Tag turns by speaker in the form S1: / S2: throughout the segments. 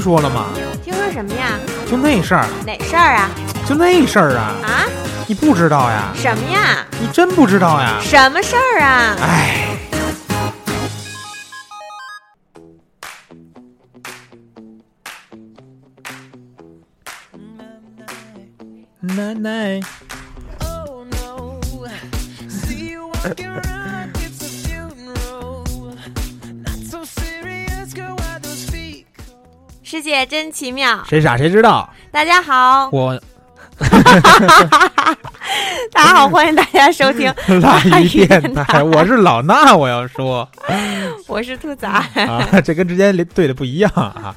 S1: 听说了吗？
S2: 听说什么呀？
S1: 就那事儿，
S2: 哪事儿啊？
S1: 就那事儿啊，
S2: 啊？
S1: 你不知道呀？
S2: 什么呀？
S1: 你真不知道呀？
S2: 什么事儿啊？
S1: 哎，奶奶，
S2: 世界真奇妙。
S1: 谁傻谁知道？
S2: 大家好，
S1: 我
S2: 大家好，欢迎大家收听
S1: 辣鱼电
S2: 电
S1: 台，我是老衲，我要说
S2: 我是兔仔，
S1: 啊，这跟之前对的不一样啊。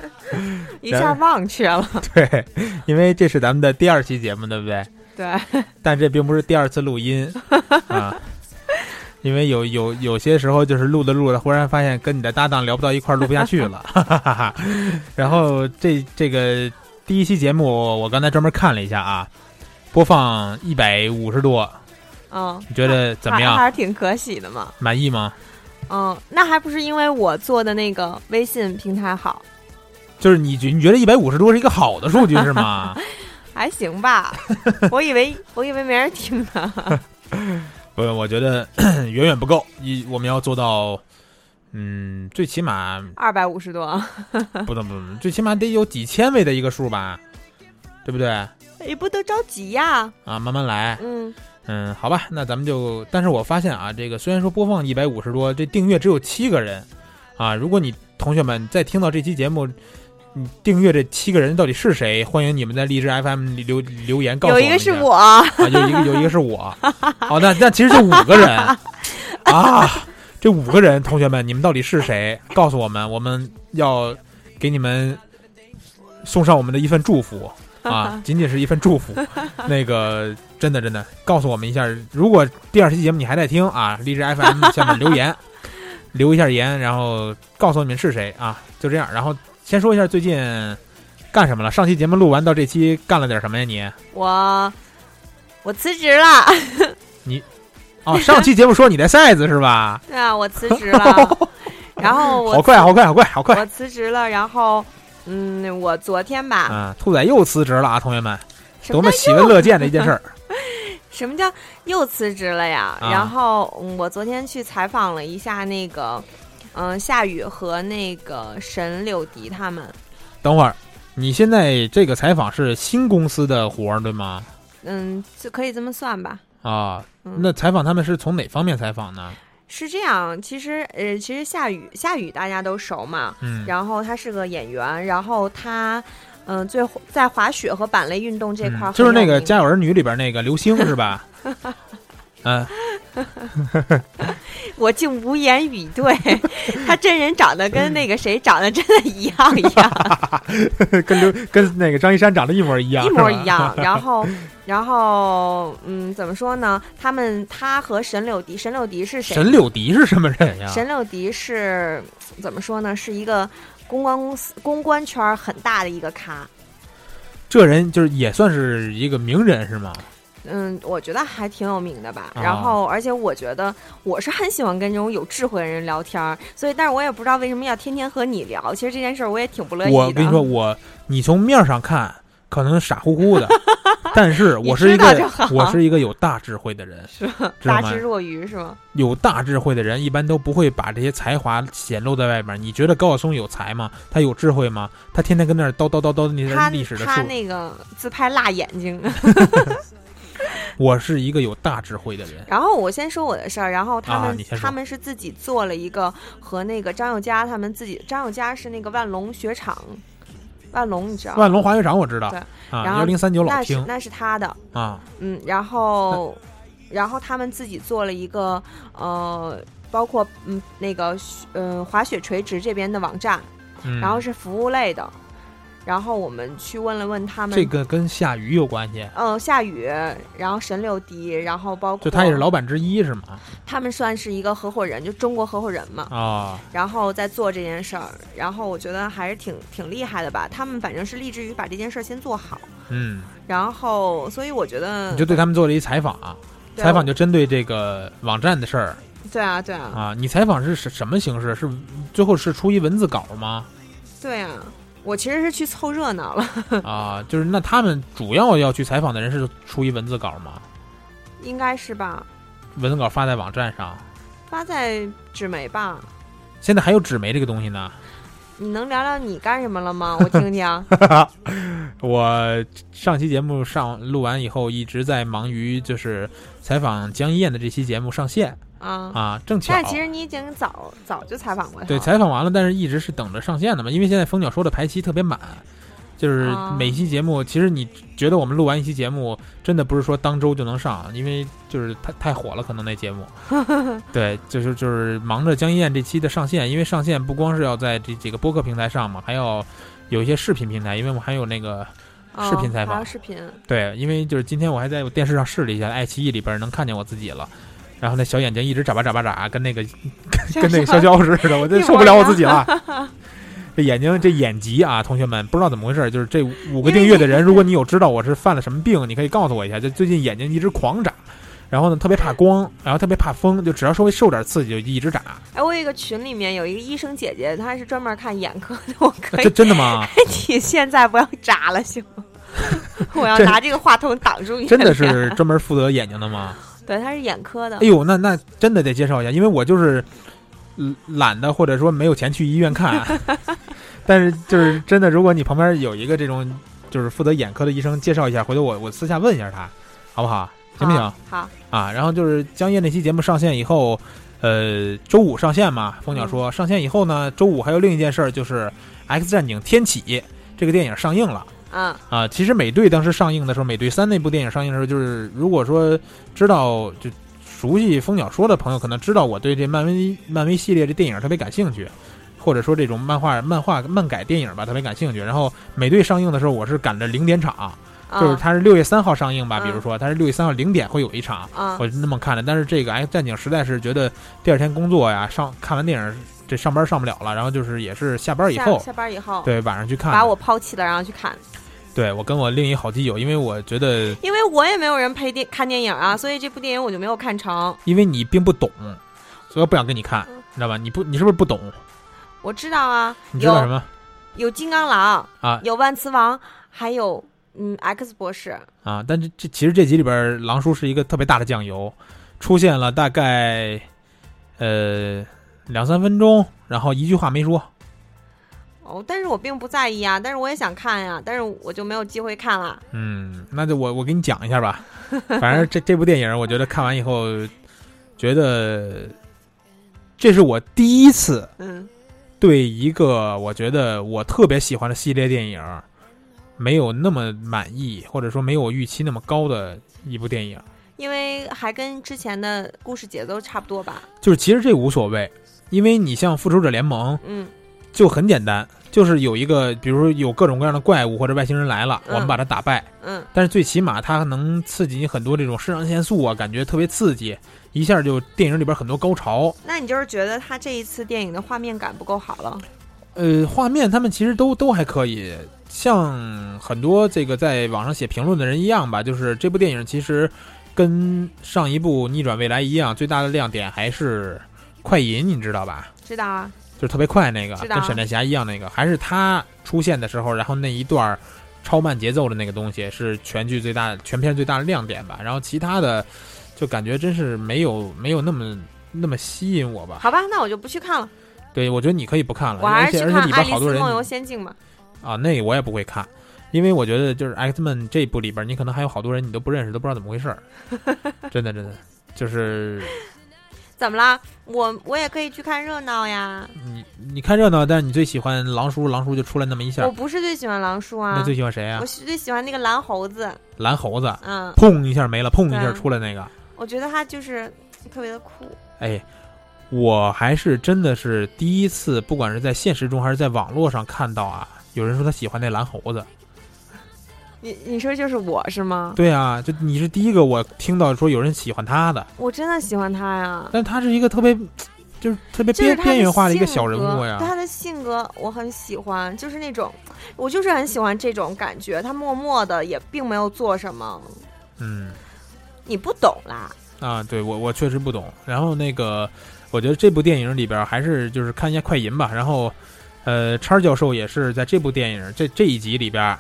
S2: 一下忘却了。
S1: 对，因为这是咱们的第二期节目，对不对？
S2: 对，
S1: 但这并不是第二次录音啊，因为有有有些时候就是录着录着，忽然发现跟你的搭档聊不到一块儿，录不下去了。哈哈哈哈然后这这个第一期节目，我刚才专门看了一下啊，播放一百五十多，
S2: 嗯，
S1: 你觉得怎么样？
S2: 还还是挺可喜的嘛。
S1: 满意吗？
S2: 嗯，那还不是因为我做的那个微信平台好，
S1: 就是你觉你觉得一百五十多是一个好的数据是吗？
S2: 还行吧？我以为我以为没人听呢。
S1: 不，我觉得 远远不够，一我们要做到，嗯，最起码
S2: 二百五十多，
S1: 不能不能，最起码得有几千位的一个数吧，对不对？
S2: 也不得着急呀。
S1: 啊，慢慢来。
S2: 嗯，
S1: 嗯，好吧，那咱们就，但是我发现啊，这个虽然说播放一百五十多，这订阅只有七个人，啊，如果你同学们在听到这期节目，你订阅这七个人到底是谁？欢迎你们在荔枝 FM 里留留言告诉我们
S2: 有一个是我，
S1: 啊，有一个有一个是我，好，那那其实就五个人 啊，这五个人，同学们，你们到底是谁？告诉我们，我们要给你们送上我们的一份祝福啊，仅仅是一份祝福。那个真的真的，告诉我们一下，如果第二期节目你还在听啊，荔枝 FM 下面留言，留一下言，然后告诉你们是谁啊，就这样。然后先说一下最近干什么了？上期节目录完到这期干了点什么呀？你？
S2: 我我辞职了。
S1: 你哦，上期节目说你在赛子是吧？
S2: 对啊，我辞职了。然后我
S1: 好快，好快，好快，好快！
S2: 我辞职了，然后嗯，我昨天吧，
S1: 嗯，兔仔又辞职了啊，同学们，多么喜闻乐见的一件事儿。
S2: 什么叫又辞职了呀？
S1: 啊
S2: 然后、嗯我昨天去采访了一下那个，嗯、夏雨和那个沈柳迪他们，
S1: 等会儿，你现在这个采访是新公司的活儿对吗？
S2: 嗯，就可以这么算吧。
S1: 啊，
S2: 嗯
S1: 那采访他们是从哪方面采访呢？
S2: 是这样，其实呃，其实夏雨夏雨大家都熟嘛，
S1: 嗯，
S2: 然后他是个演员，然后他嗯、最在滑雪和板类运动这块
S1: 就是那个《家有儿女》里边那个刘星是吧？嗯，
S2: 我竟无言以对，他真人长得跟那个谁长得真的一样一样。
S1: 跟刘跟那个张一山长得一模一样，
S2: 一模一样。然后，然后，嗯，怎么说呢？他们他和沈柳迪，沈柳迪是谁？
S1: 沈柳迪是什么人呀？
S2: 沈柳迪是怎么说呢？是一个公关公司、公关圈很大的一个咖。
S1: 这人就是也算是一个名人是吗？
S2: 嗯，我觉得还挺有名的吧。
S1: 啊
S2: 然后，而且我觉得我是很喜欢跟这种有智慧的人聊天儿，所以，但是我也不知道为什么要天天和你聊。其实这件事儿我也挺不乐意的。
S1: 我跟你说，我你从面上看可能傻乎乎的，但是我是一个我是一个有大智慧的人，
S2: 是大智若愚是吗？
S1: 有大智慧的人一般都不会把这些才华显露在外面。你觉得高晓松有才吗？他有智慧吗？他天天跟那儿叨叨叨叨那
S2: 他
S1: 些历史的
S2: 他
S1: 数。
S2: 那个自拍辣眼睛。
S1: 我是一个有大智慧的人。
S2: 然后我先说我的事儿，然后他们、他们是自己做了一个和那个张佑嘉他们自己，张佑嘉是那个万龙雪场，万龙你知道？
S1: 万龙滑雪场我知道。
S2: 对。
S1: 啊，
S2: 然后
S1: 幺零三九老听
S2: 那是他的，
S1: 啊，
S2: 嗯，然后然后他们自己做了一个呃，包括嗯那个呃滑雪垂直这边的网站，
S1: 嗯，
S2: 然后是服务类的，然后我们去问了问他们
S1: 这个跟夏雨有关系，
S2: 嗯，夏雨，然后沈柳迪，然后包括
S1: 就他也是老板之一是吗？
S2: 他们算是一个合伙人，就中国合伙人嘛。
S1: 啊，
S2: 然后在做这件事儿，然后我觉得还是挺挺厉害的吧。他们反正是立志于把这件事儿先做好，
S1: 嗯，
S2: 然后所以我觉得
S1: 你就对他们做了一采访，
S2: 啊
S1: 采访就针对这个网站的事儿
S2: 对啊对啊
S1: 啊。你采访是什什么形式？是最后是出一文字稿吗？
S2: 对啊，我其实是去凑热闹了，
S1: 啊，就是那他们主要要去采访的人是出于文字稿吗？
S2: 应该是吧？
S1: 文字稿发在网站上，
S2: 发在纸媒吧？
S1: 现在还有纸媒这个东西呢。
S2: 你能聊聊你干什么了吗？我听听。
S1: 我上期节目上录完以后，一直在忙于就是采访江一燕的这期节目上线
S2: 啊，
S1: 啊，正巧
S2: 但其实你已经早早就采访过他。
S1: 对采访完了，但是一直是等着上线的嘛，因为现在蜂鸟说的排期特别满。就是
S2: 啊
S1: 每期节目，其实你觉得我们录完一期节目，真的不是说当周就能上，因为就是太太火了，可能那节目。对，就是就是忙着江一燕这期的上线，因为上线不光是要在这几个播客平台上嘛，还要有一些视频平台，因为我们还有那个
S2: 哦
S1: 视频采访
S2: 视频，
S1: 对，因为就是今天我还在我电视上试了一下，爱奇艺里边能看见我自己了。然后那小眼睛一直眨巴眨巴眨，跟那个 跟那个潇潇 似的，我真受不了我自己了。这眼睛这眼疾啊，同学们不知道怎么回事，就是这五个订阅的人，如果你有知道我是犯了什么病，你可以告诉我一下。就最近眼睛一直狂眨，然后呢特别怕光，然后特别怕风，就只要稍微受点刺激就一直眨。
S2: 哎，我有一个群里面有一个医生姐姐，她是专门看眼科的，我可以
S1: 这真的吗？
S2: 你现在不要眨了行吗？我要拿这个话筒挡住你。
S1: 真的是专门负责眼睛的吗？
S2: 对，他是眼科的
S1: 哎。呦，那那真的得介绍一下，因为我就是嗯懒得或者说没有钱去医院看，但是就是真的，如果你旁边有一个这种就是负责眼科的医生，介绍一下，回头我我私下问一下他，好不好？行不行？
S2: 好？好，
S1: 啊，然后就是江夜那期节目上线以后，呃，周五上线嘛，蜂鸟说、上线以后呢，周五还有另一件事儿，就是《X 战警：天启》这个电影上映了。
S2: 嗯
S1: 啊，其实美队当时上映的时候，美队三那部电影上映的时候，就是如果说知道就熟悉蜂鸟说的朋友，可能知道我对这漫威漫威系列这电影特别感兴趣，或者说这种漫画漫画漫改电影吧特别感兴趣。然后美队上映的时候，我是赶着零点场，就是
S2: 啊
S1: 它是六月三号上映吧，比如
S2: 嗯
S1: 说它是六月三号零点会有一场，
S2: 啊
S1: 我是那么看的。但是这个 X 战警实在是觉得第二天工作呀，上看完电影这上班上不了了，然后就是也是下班以后。
S2: 下下班以后，
S1: 对，晚上去看。
S2: 把我抛弃了，然后去看，
S1: 对我跟我另一好基友，因为我觉得
S2: 因为我也没有人陪电看电影啊，所以这部电影我就没有看成。
S1: 因为你并不懂，所以我不想跟你看，
S2: 嗯
S1: 你知道吧？你不，你是不是不懂？
S2: 我知道啊，
S1: 你知道什
S2: 有
S1: 么
S2: 有金刚狼，
S1: 啊
S2: 有万磁王，还有嗯 X 博士。
S1: 啊？但这这其实这集里边，狼叔是一个特别大的酱油，出现了大概呃两三分钟，然后一句话没说。
S2: 哦，但是我并不在意啊，但是我也想看呀，但是我就没有机会看了。
S1: 嗯，那就我我给你讲一下吧。反正这这部电影，我觉得看完以后，觉得这是我第一次
S2: 嗯
S1: 对一个我觉得我特别喜欢的系列电影没有那么满意，或者说没有我预期那么高的一部电影。
S2: 因为还跟之前的故事节奏差不多吧。
S1: 就是其实这无所谓，因为你像复仇者联盟
S2: 嗯
S1: 就很简单，就是有一个，比如说有各种各样的怪物或者外星人来了，
S2: 嗯
S1: 我们把它打败。
S2: 嗯
S1: 但是最起码它能刺激你很多这种肾上腺素啊，感觉特别刺激，一下就电影里边很多高潮。
S2: 那你就是觉得他这一次电影的画面感不够好了？
S1: 呃，画面他们其实都都还可以，像很多这个在网上写评论的人一样吧，就是这部电影其实跟上一部《逆转未来》一样，最大的亮点还是快银，你知道吧？
S2: 知道啊，
S1: 就是特别快那个，跟闪电侠一样那个，还是他出现的时候，然后那一段超慢节奏的那个东西是全剧最大、全片最大的亮点吧。然后其他的就感觉真是没有没有那么那么吸引我吧。
S2: 好吧，那我就不去看了，
S1: 对，我觉得你可以不看了，
S2: 我还
S1: 而且而且
S2: 是去看《爱
S1: 里边好多人
S2: 丽丝梦游仙境》嘛。
S1: 啊，那个我也不会看，因为我觉得就是 X Men 这部里边，你可能还有好多人你都不认识，都不知道怎么回事儿。真的真的就是
S2: 怎么啦？我我也可以去看热闹呀。
S1: 你你看热闹，但是你最喜欢狼叔，狼叔就出来那么一下
S2: 我，不是最喜欢狼叔啊
S1: 那，最喜欢谁啊
S2: 我？是最喜欢那个蓝猴子。
S1: 蓝猴子。
S2: 嗯，
S1: 砰一下没了，砰一下出来那个，
S2: 我觉得他就是特别的酷。
S1: 哎，我还是真的是第一次，不管是在现实中还是在网络上看到啊，有人说他喜欢那蓝猴子。
S2: 你你说就是我是吗？
S1: 对啊，就你是第一个我听到说有人喜欢他的，
S2: 我真的喜欢他呀。
S1: 但他是一个特别，就是特别边边缘化的一个小人物呀。
S2: 他的性格我很喜欢，就是那种，我就是很喜欢这种感觉。他默默的也并没有做什么，
S1: 嗯
S2: 你不懂啦。
S1: 啊，对我我确实不懂。然后那个，我觉得这部电影里边还是就是看一下快银吧。然后，呃，叉教授也是在这部电影这这一集里边儿，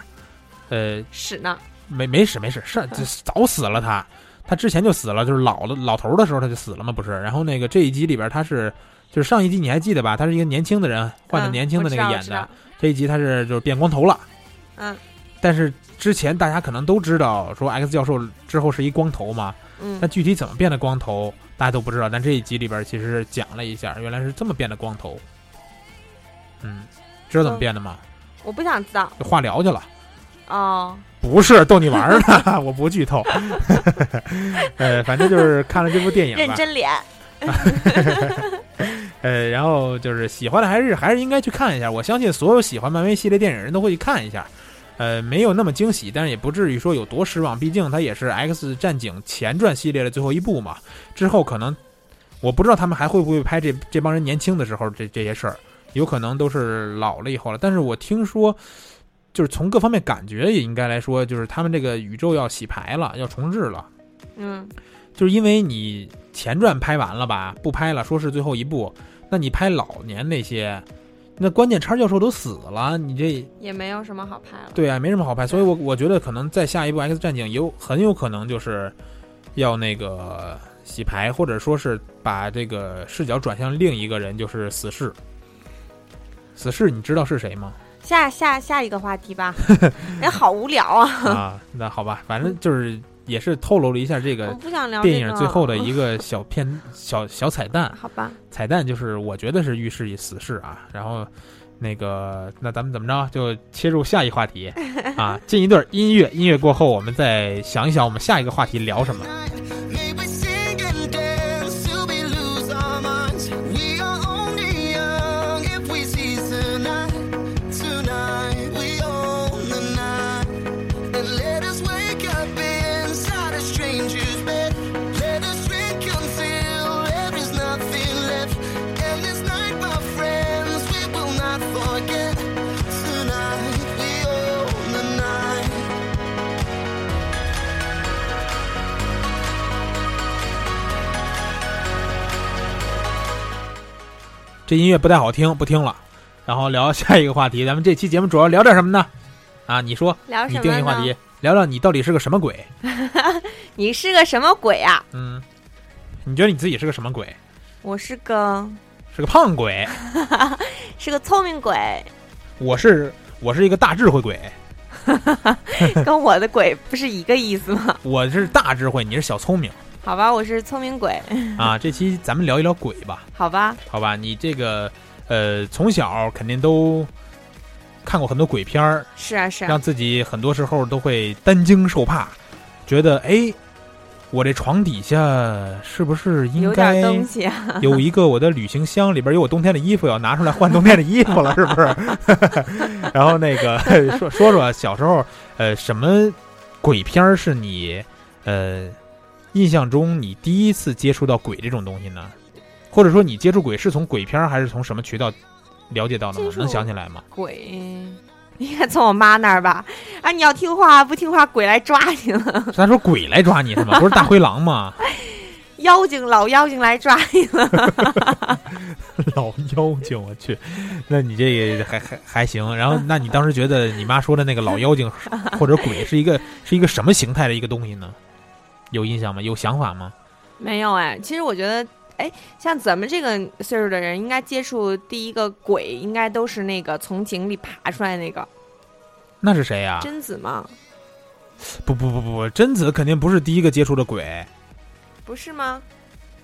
S1: 呃，
S2: 屎呢？
S1: 没没死没死，上这 早死了他，他之前就死了，就是老了老头儿的时候他就死了嘛，不是？然后那个这一集里边他是，就是上一集你还记得吧？他是一个年轻的人，换的
S2: 嗯
S1: 年轻的那个演的这一集他是就是变光头了，
S2: 嗯
S1: 但是之前大家可能都知道说 X 教授之后是一光头嘛，
S2: 嗯
S1: 但具体怎么变的光头大家都不知道，但这一集里边其实讲了一下，原来是这么变的光头，嗯，知道怎么变的吗？
S2: 我不想知道
S1: 就化疗去了。
S2: 哦。
S1: 不是逗你玩儿的，我不剧透。呃，反正就是看了这部电影，
S2: 认真脸，
S1: 呃，然后就是喜欢的还是还是应该去看一下。我相信所有喜欢漫威系列电影人都会去看一下。呃，没有那么惊喜，但是也不至于说有多失望，毕竟它也是 X 战警前传系列的最后一部嘛。之后可能我不知道他们还会不会拍这这帮人年轻的时候这这些事儿，有可能都是老了以后了。但是我听说，就是从各方面感觉也应该来说，就是他们这个宇宙要洗牌了，要重置了。
S2: 嗯，
S1: 就是因为你前传拍完了吧，不拍了，说是最后一部，那你拍老年那些，那关键叉教授都死了，你这
S2: 也没有什么好拍了。
S1: 对啊，没什么好拍，所以我我觉得可能在下一部 X 战警有很有可能就是要那个洗牌，或者说是把这个视角转向另一个人，就是死侍。死侍你知道是谁吗？
S2: 下下下一个话题吧，哎好无聊啊！
S1: 啊，那好吧，反正就是也是透露了一下这
S2: 我
S1: 个
S2: 不想聊
S1: 电影最后的一个小片小小彩蛋。
S2: 好吧，
S1: 彩蛋就是我觉得是预示死侍啊，然后那个那咱们怎么着就切入下一话题 啊，进一段音乐，音乐过后我们再想一想我们下一个话题聊什么。这音乐不太好听，不听了，然后聊下一个话题。咱们这期节目主要聊点什么呢？啊，你说，你
S2: 聊什么呢
S1: 定义话题，聊聊你到底是个什么鬼？
S2: 你是个什么鬼啊？
S1: 嗯，你觉得你自己是个什么鬼？
S2: 我是个
S1: 是个胖鬼，
S2: 是个聪明鬼，
S1: 我是我是一个大智慧鬼，
S2: 跟我的鬼不是一个意思吗？
S1: 我是大智慧，你是小聪明
S2: 好吧，我是聪明鬼，
S1: 啊。这期咱们聊一聊鬼吧。
S2: 好吧，
S1: 好吧，你这个呃，从小肯定都看过很多鬼片儿，
S2: 是啊是啊
S1: 让，自己很多时候都会担惊受怕，觉得哎，我这床底下是不是应
S2: 有
S1: 该
S2: 点东西啊，
S1: 有一个我的旅行箱，里边有我冬天的衣服，要拿出来换冬天的衣服了，是不是？然后那个说说说小时候，呃，什么鬼片儿是你呃印象中你第一次接触到鬼这种东西呢？或者说你接触鬼是从鬼片还是从什么渠道了解到的吗能想起来吗？
S2: 鬼。应该从我妈那儿吧？啊，你要听话不听话，鬼来抓你了，
S1: 他说鬼来抓你是吗？不是大灰狼吗？
S2: 妖精老妖精来抓你了。
S1: 老妖精，我去，那你这个还还还行。然后，那你当时觉得你妈说的那个老妖精 或者鬼是一个是一个什么形态的一个东西呢？有印象吗？有想法吗？
S2: 没有哎，其实我觉得，哎，像咱们这个岁数的人，应该接触第一个鬼，应该都是那个从井里爬出来那个
S1: 那是谁呀、
S2: 贞子吗，
S1: 不不不不，贞子肯定不是第一个接触的鬼，
S2: 不是吗？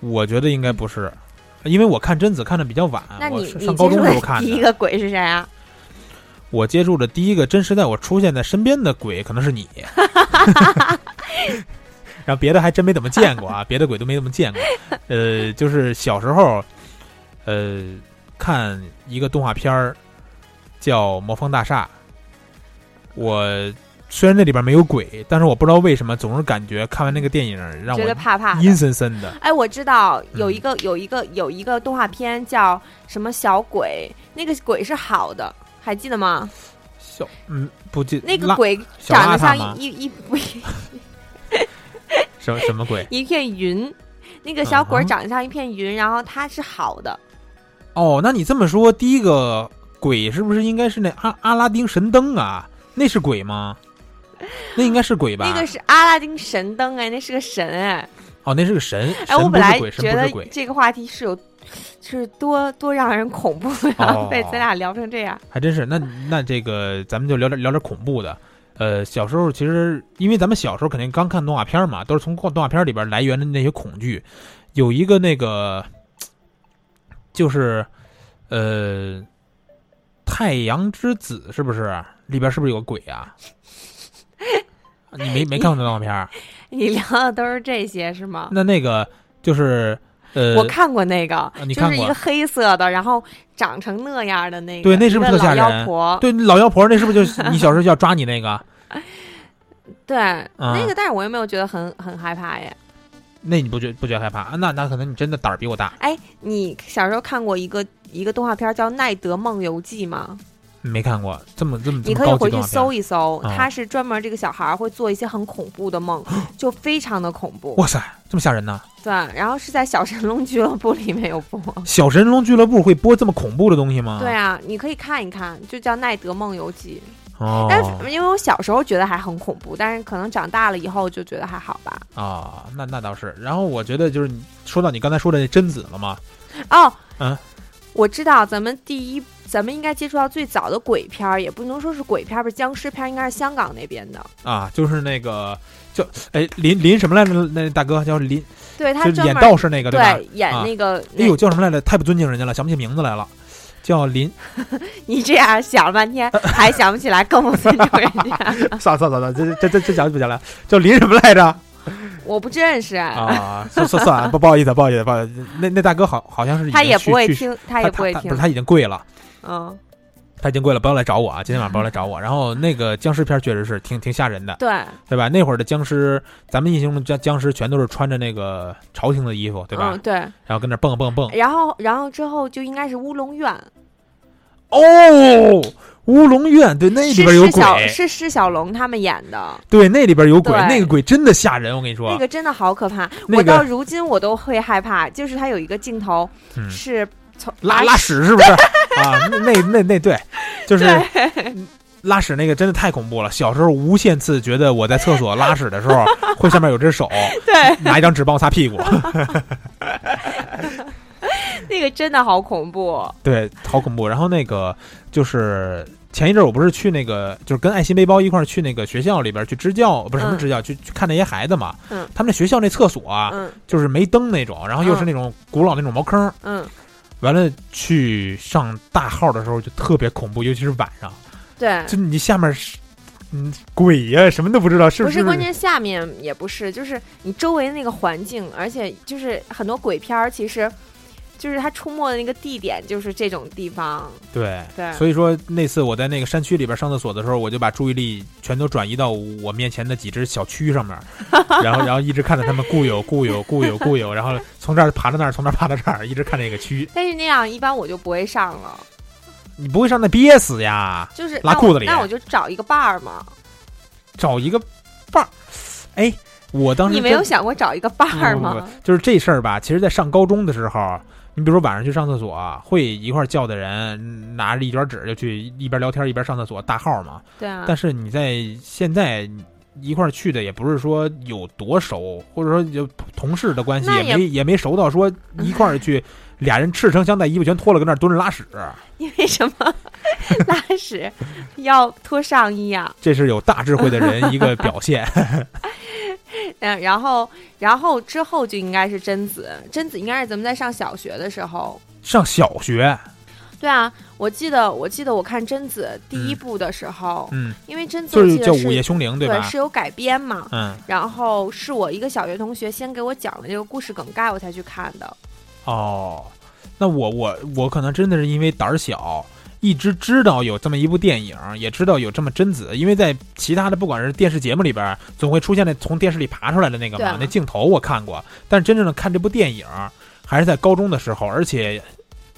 S1: 我觉得应该不是，因为我看贞子看的比较晚，
S2: 那你
S1: 上高中时候看的。
S2: 第一个鬼是谁啊？
S1: 我接触的第一个真实在我出现在身边的鬼可能是你，然后别的还真没怎么见过啊，别的鬼都没怎么见过。呃，就是小时候，呃，看一个动画片儿叫《魔方大厦》，我虽然那里边没有鬼，但是我不知道为什么总是感觉看完那个电影让我
S2: 觉得怕怕。
S1: 阴森森的。
S2: 哎，我知道有
S1: 嗯
S2: 一个、有一个有一个动画片叫什么小鬼，那个鬼是好的，还记得吗？
S1: 小嗯，不记拉
S2: 那个鬼长得像一一一不
S1: 什么什么鬼？
S2: 一片云，那个小鬼长得像一片云，然后它是好的。
S1: 哦，那你这么说，第一个鬼是不是应该是那阿阿拉丁神灯啊？那是鬼吗？那应该是鬼吧？
S2: 那个是阿拉丁神灯哎，那是个神哎。
S1: 哦，那是个神，
S2: 哎，我本来觉得这个话题是有是多多让人恐怖呀，
S1: 哦
S2: 被咱俩聊成这样。
S1: 还真是。那那这个咱们就聊点聊点恐怖的。呃，小时候其实因为咱们小时候肯定刚看动画片嘛，都是从动画片里边来源的那些恐惧。有一个那个就是呃，太阳之子是不是里边是不是有个鬼啊？你没没看过那动画片？
S2: 你聊的都是这些是吗？
S1: 那那个就是呃，
S2: 我看过那个，
S1: 你看过
S2: 就是一个黑色的，然后长成那样的那个，
S1: 对那是不是特吓人
S2: 妖婆？
S1: 对老妖婆那是不是就是 你小时候要抓你那个？
S2: 对，
S1: 啊
S2: 那个，但是我又没有觉得很很害怕耶。
S1: 那你不觉不觉得害怕？啊那那可能你真的胆儿比我大。
S2: 哎，你小时候看过一个一个动画片叫《奈德梦游记》吗？
S1: 没看过这么这么
S2: 你可以回去搜一搜，
S1: 啊
S2: 他是专门这个小孩儿会做一些很恐怖的梦，就非常的恐怖。
S1: 哇塞，这么吓人呢！
S2: 对，然后是在小神龙俱乐部里面有播。
S1: 小神龙俱乐部会播这么恐怖的东西吗？
S2: 对啊，你可以看一看，就叫《奈德梦游记》。
S1: 哦
S2: 但是因为我小时候觉得还很恐怖，但是可能长大了以后就觉得还好吧。
S1: 啊，那那倒是。然后我觉得就是你说到你刚才说的那贞子了嘛，
S2: 哦，
S1: 嗯，
S2: 我知道咱们第一，咱们应该接触到最早的鬼片儿，也不能说是鬼片儿，不是僵尸片儿，应该是香港那边的。
S1: 啊，就是那个叫哎林林什么来着？那大哥叫林，
S2: 对他
S1: 是演道士那个吧？
S2: 对演
S1: 啊
S2: 那个，
S1: 哎
S2: 那
S1: 呦，叫什么来着？太不尊敬人家了，想不起名字来了。叫林，
S2: 你这样想了半天 还想不起来，更不尊重人家。
S1: 算了算了算了，这这这这讲就不讲了。叫林什么来着？
S2: 我不认识，
S1: 啊，算算算了，不不好意思，不好意思，不好意思。那那大哥好好像是
S2: 他也不会听，他
S1: 他
S2: 也不会听
S1: 他不是。他已经跪了。
S2: 嗯，
S1: 他已经跪了，不要来找我啊！今天晚上 不要来找我。然后那个僵尸片确实是挺挺吓人的，
S2: 对，
S1: 对吧？那会儿的僵尸，咱们印象中僵僵尸全都是穿着那个朝廷的衣服，对吧？
S2: 嗯，对。
S1: 然后跟那蹦蹦蹦。
S2: 然后，然后之后就应该是乌龙院，
S1: 哦，乌龙院，对，那里边有鬼，
S2: 是施小龙他们演的，
S1: 对，那里边有鬼，那个鬼真的吓人，我跟你说。
S2: 那个真的好可怕。
S1: 那个
S2: 我到如今我都会害怕，就是他有一个镜头
S1: 嗯
S2: 是从
S1: 拉拉屎是不是 啊？那那那那对，就是 拉屎那个真的太恐怖了。小时候无限次觉得我在厕所拉屎的时候，会上面有只手
S2: 对，
S1: 拿一张纸帮我擦屁股，
S2: 那个真的好恐怖。
S1: 对，好恐怖。然后那个就是前一阵我不是去那个，就是跟爱心背包一块儿去那个学校里边去支教，不是什么
S2: 嗯
S1: 支教，去去看那些孩子嘛。
S2: 嗯
S1: 他们那学校那厕所啊，
S2: 嗯
S1: 就是没灯那种，然后又是
S2: 嗯
S1: 那种古老那种茅坑儿。
S2: 嗯，
S1: 完了去上大号的时候就特别恐怖，尤其是晚上，
S2: 对。
S1: 就你下面是。嗯，鬼呀、什么都不知道，是是
S2: 不是关键，下面也不是，就是你周围那个环境，而且就是很多鬼片儿，其实就是它出没的那个地点就是这种地方。
S1: 对
S2: 对
S1: 所以说那次我在那个山区里边上厕所的时候，我就把注意力全都转移到我面前的几只小蛆上面，然后然后一直看着它们固有固有固有固有，然后从这儿爬到那儿，从那儿爬到这儿，一直看那个蛆。
S2: 但是那样一般我就不会上了，
S1: 你不会上那憋死呀？
S2: 就是
S1: 拉裤子里
S2: 那我就找一个伴儿嘛。
S1: 找一个伴儿。哎，我当时
S2: 你没有想过找一个伴儿吗？
S1: 就是这事儿吧，其实，在上高中的时候，你比如说晚上去上厕所，会一块儿叫的人嗯拿着一卷纸就去一边聊天一边上厕所，大号嘛。
S2: 对啊，
S1: 但是你在现在一块儿去的，也不是说有多熟，或者说就同事的关系，也没也没熟到说一块儿去，俩人赤诚相待，衣服全脱了，搁那儿蹲着拉屎，
S2: 因为什么 拉屎要脱上衣啊？
S1: 这是有大智慧的人一个表现。
S2: 嗯，然后然后之后就应该是贞子，贞子应该是咱们在上小学的时候。
S1: 上小学，
S2: 对啊，我记得我记得我看贞子第一部的时候，
S1: 嗯，
S2: 因为贞子
S1: 就是叫午夜凶铃》
S2: 对
S1: 吧？
S2: 是有改编嘛，
S1: 嗯，
S2: 然后是我一个小学同学先给我讲了这个故事梗概，我才去看的。
S1: 哦，那我我我可能真的是因为胆儿小，一直知道有这么一部电影，也知道有这么贞子，因为在其他的不管是电视节目里边，总会出现那从电视里爬出来的那个嘛，那镜头我看过，但是真正的看这部电影还是在高中的时候，而且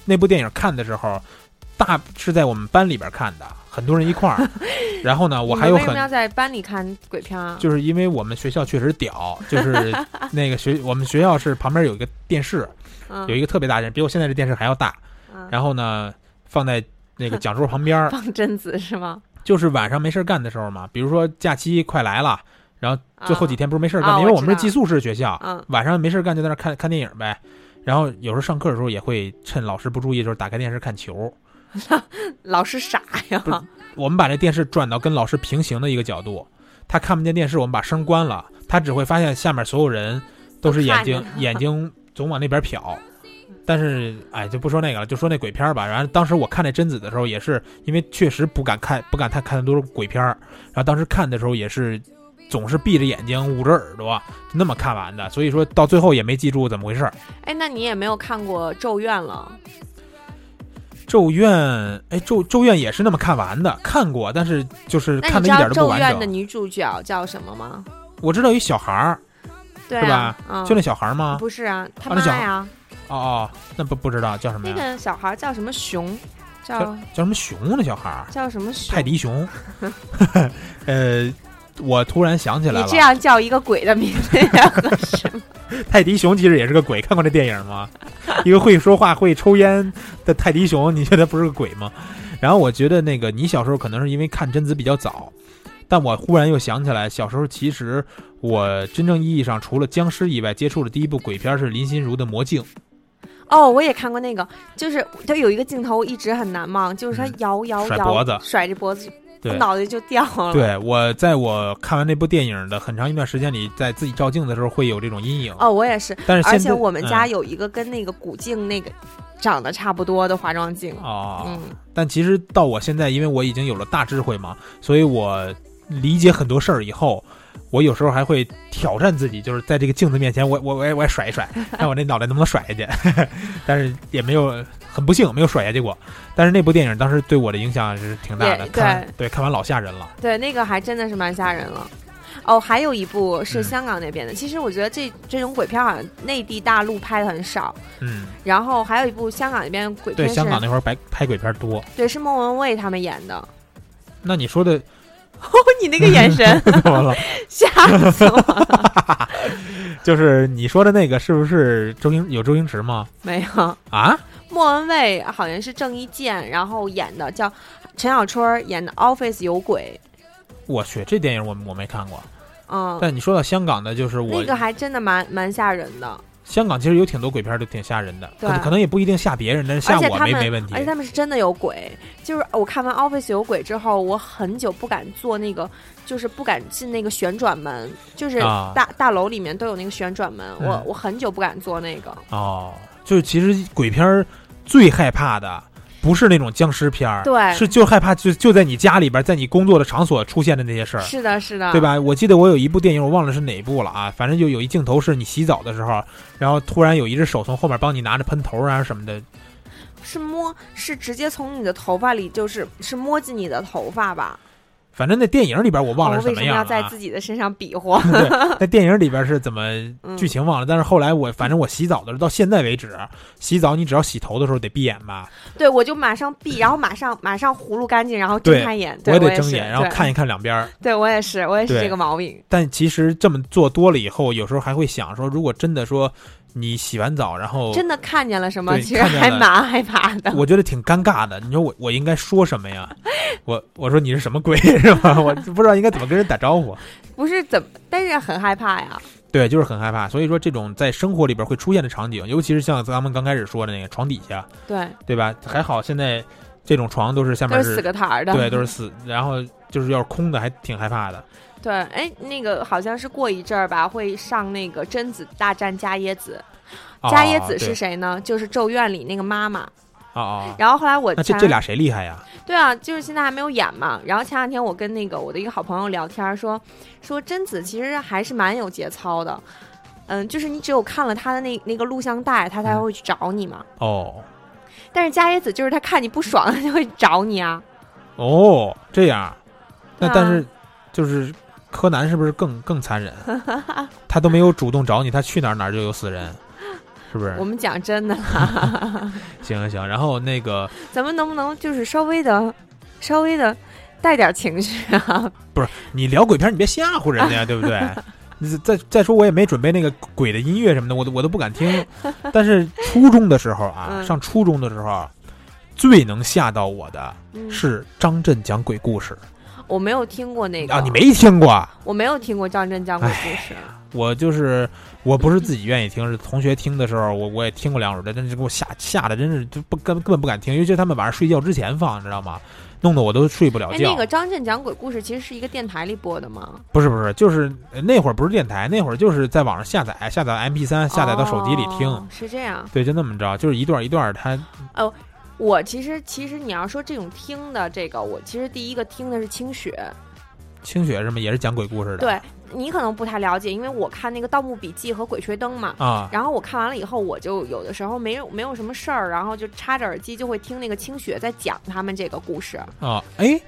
S1: 那部电影看的时候，大是在我们班里边看的，很多人一块儿，然后呢，我还有很
S2: 你们为什么要在班里看鬼片啊？
S1: 就是因为我们学校确实屌，就是那个学我们学校是旁边有一个电视，
S2: 嗯
S1: 有一个特别大的，比我现在这电视还要大。
S2: 嗯
S1: 然后呢，放在那个讲桌旁边儿，
S2: 放贞子是吗？
S1: 就是晚上没事儿干的时候嘛，比如说假期快来了，然后最后几天不是没事儿干，
S2: 啊
S1: 因为
S2: 我
S1: 们是寄宿式学校，
S2: 嗯
S1: 晚上没事儿干就在那看看电影呗。然后有时候上课的时候也会趁老师不注意的时候打开电视看球。
S2: 老师傻呀
S1: 我们把这电视转到跟老师平行的一个角度，他看不见电视，我们把声关了，他只会发现下面所有人都是眼睛眼睛总往那边瞟。但是，哎，就不说那个了，就说那鬼片儿吧。然后当时我看那贞子的时候，也是因为确实不敢看，不敢太看太多鬼片儿。然后当时看的时候也是总是闭着眼睛捂着耳朵，就那么看完的。所以说到最后也没记住怎么回事儿。
S2: 哎，那你也没有看过《咒怨》了？
S1: 咒怨，哎，咒咒怨也是那么看完的，看过，但是就是看的一点都不
S2: 咒怨》
S1: 完。
S2: 的女主角叫什么吗？
S1: 我知道一小孩儿，
S2: 对
S1: 是吧
S2: 啊，嗯，
S1: 就那小孩儿吗？
S2: 不是啊，他妈呀，
S1: 哦哦，那不不知道叫什么
S2: 那
S1: 呀？
S2: 个小孩叫什么熊？叫
S1: 叫叫什么熊？那小孩儿，
S2: 叫什么熊？
S1: 泰迪熊。呃，我突然想起来了，
S2: 你这样叫一个鬼的名字也合适吗？
S1: 泰迪熊其实也是个鬼，看过这电影吗？一个会说话、会抽烟的泰迪熊，你觉得不是个鬼吗？然后我觉得那个你小时候可能是因为看贞子比较早，但我忽然又想起来，小时候其实我真正意义上除了僵尸以外，接触的第一部鬼片是林心如的《魔镜》。
S2: 哦，我也看过那个，就是它有一个镜头一直很难忘，就是他
S1: 嗯。
S2: 摇摇摇，
S1: 甩脖子。
S2: 甩着脖子，
S1: 对，
S2: 脑袋就掉了。
S1: 对我在我看完那部电影的很长一段时间里，在自己照镜的时候会有这种阴影。
S2: 哦，我也是，
S1: 但是现在
S2: 而且我们家
S1: 嗯。
S2: 有一个跟那个古镜那个长得差不多的化妆镜。
S1: 哦，
S2: 嗯，
S1: 但其实到我现在，因为我已经有了大智慧嘛，所以我理解很多事儿以后，我有时候还会挑战自己，就是在这个镜子面前，我我我也我也甩一甩，看我那脑袋能不能甩下去。但是也没有，很不幸没有甩下去过。但是那部电影当时对我的影响是挺大的，
S2: 也
S1: 看对看完老吓人了。
S2: 对，那个还真的是蛮吓人了。哦，还有一部是
S1: 嗯
S2: 香港那边的。其实我觉得这这种鬼片好像内地大陆拍的很少。
S1: 嗯，
S2: 然后还有一部香港那边鬼
S1: 对，
S2: 片对，
S1: 香港那会儿拍拍鬼片多。
S2: 对是莫文蔚他们演的。
S1: 那你说的
S2: 你那个眼神
S1: 怎么了？
S2: 吓死我了！
S1: 就是你说的那个是不是周星有周星驰吗？
S2: 没有，
S1: 啊？
S2: 莫文蔚好像是郑伊健，然后演的叫陈小春演的《Office 有鬼
S1: 我去，这电影我我没看过。》。
S2: 嗯，
S1: 但你说到香港的，就是我
S2: 那个还真的蛮蛮吓人的。
S1: 香港其实有挺多鬼片都挺吓人的，
S2: 对
S1: 可可能也不一定吓别人，但是吓我没没问题
S2: 而且。他们是真的有鬼，就是我看完《Office 有鬼》之后，我很久不敢坐那个，就是不敢进那个旋转门，就是
S1: 啊
S2: 大、大楼里面都有那个旋转门，我
S1: 嗯
S2: 我很久不敢坐那个。
S1: 哦，就是其实鬼片最害怕的不是那种僵尸片儿，
S2: 对，
S1: 是就害怕就就在你家里边儿，在你工作的场所出现的那些事儿。
S2: 是的，是的，
S1: 对？吧？我记得我有一部电影，我忘了是哪部了啊。反正就有一镜头是你洗澡的时候，然后突然有一只手从后面帮你拿着喷头啊什么的。
S2: 是摸，是直接从你的头发里，就是是摸进你的头发吧？
S1: 反正那电影里边我忘了
S2: 我为什么要
S1: 是怎样了、啊。
S2: 在自己的身上比划？
S1: 对，那电影里边是怎么
S2: 嗯
S1: 剧情忘了，但是后来我反正我洗澡的时候，到现在为止，洗澡你只要洗头的时候得闭眼吧，
S2: 对，我就马上闭，然后马上马上葫芦干净，然后睁开眼。
S1: 我
S2: 也
S1: 得睁眼，然后看一看两边。
S2: 对我也是，我也是这个毛病。
S1: 但其实这么做多了以后，有时候还会想说，如果真的说你洗完澡，然后
S2: 真的看见了什么？其实还蛮 害怕的。
S1: 我觉得挺尴尬的。你说我我应该说什么呀？我我说你是什么鬼是吧？我不知道应该怎么跟人打招呼。
S2: 不是怎么，但是很害怕呀。
S1: 对，就是很害怕。所以说，这种在生活里边会出现的场景，尤其是像咱们刚开始说的那个床底下，
S2: 对，
S1: 对吧？还好现在这种床都是下面
S2: 都是死个台儿的。
S1: 对，都是死，然后就是要是空的，还挺害怕的。
S2: 对，哎，那个好像是过一阵儿吧，会上那个贞子大战伽椰子。
S1: 哦
S2: 伽椰子是谁呢？就是《咒怨》里那个妈妈。
S1: 哦哦，
S2: 然后后来我
S1: 那这这俩谁厉害呀？
S2: 对啊，就是现在还没有演嘛。然后前两天我跟那个我的一个好朋友聊天儿说，说贞子其实还是蛮有节操的。嗯，就是你只有看了他的那那个录像带，他才
S1: 嗯
S2: 会去找你嘛。
S1: 哦
S2: 但是伽椰子就是他看你不爽，他就会找你啊。
S1: 哦，这样，那但是就是柯南是不是更更残忍？他都没有主动找你，他去哪儿哪儿就有死人，是不是
S2: 我？们讲真的啦，
S1: 行行行，然后那个
S2: 咱们能不能就是稍微的、稍微的带点情绪啊？
S1: 不是你聊鬼片，你别吓唬人家呀，对不对？再再说，我也没准备那个鬼的音乐什么的，我都我都不敢听。但是初中的时候啊，
S2: 嗯
S1: 上初中的时候，最能吓到我的
S2: 嗯，
S1: 是张震讲鬼故事
S2: 我没有听过那个
S1: 啊！你没听过啊？
S2: 我没有听过张震讲鬼故事。
S1: 我就是我不是自己愿意听，是同学听的时候，我我也听过两首的，但是给我吓吓的，真是就不根根本不敢听，尤其是他们晚上睡觉之前放，你知道吗？弄得我都睡不了
S2: 哎，
S1: 觉。
S2: 那个张震讲鬼故事其实是一个电台里播的吗？
S1: 不是不是，就是呃那会儿不是电台，那会儿就是在网上下载，下载 MP 三，下载到手机里听。
S2: 哦是这样。
S1: 对，就那么着，就是一段一段它
S2: 我其实其实你要说这种听的这个，我其实第一个听的是清雪。
S1: 清雪是吗也是讲鬼故事的。
S2: 对你可能不太了解，因为我看那个《盗墓笔记》和《鬼吹灯》嘛。
S1: 啊，
S2: 然后我看完了以后，我就有的时候没有没有什么事儿，然后就插着耳机就会听那个清雪在讲他们这个故事。
S1: 啊，哎，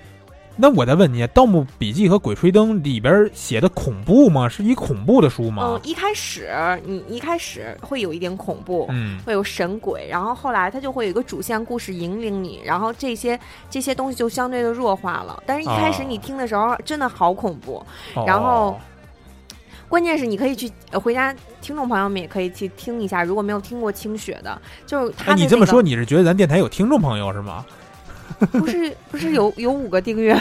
S1: 那我再问你，《盗墓笔记》和《鬼吹灯》里边写的恐怖吗？是一恐怖的书吗
S2: 嗯
S1: 吗，？
S2: 一开始你一开始会有一点恐怖，
S1: 嗯
S2: 会有神鬼，然后后来它就会有一个主线故事引领你，然后这些这些东西就相对的弱化了。但是一开始
S1: 哦
S2: 你听的时候真的好恐怖，然后
S1: 哦
S2: 关键是你可以去呃回家，听众朋友们也可以去听一下，如果没有听过清雪的，就是他
S1: 你这么说，你是觉得咱电台有听众朋友是吗？
S2: 不是不是有 有五个订阅，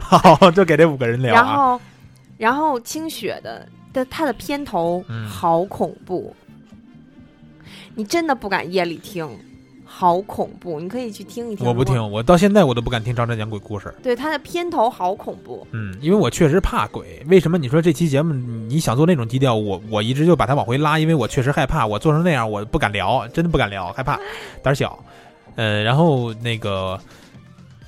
S1: 好，就给这五个人聊啊。
S2: 然后然后清雪的的它的片头
S1: 嗯
S2: 好恐怖，你真的不敢夜里听，好恐怖，你可以去听一听。
S1: 我不听，我到现在我都不敢听张震讲鬼故事。
S2: 对，它的片头好恐怖。
S1: 嗯，因为我确实怕鬼。为什么你说这期节目你想做那种基调，我我一直就把它往回拉，因为我确实害怕。我做成那样，我不敢聊，真的不敢聊，害怕，胆小。呃，然后那个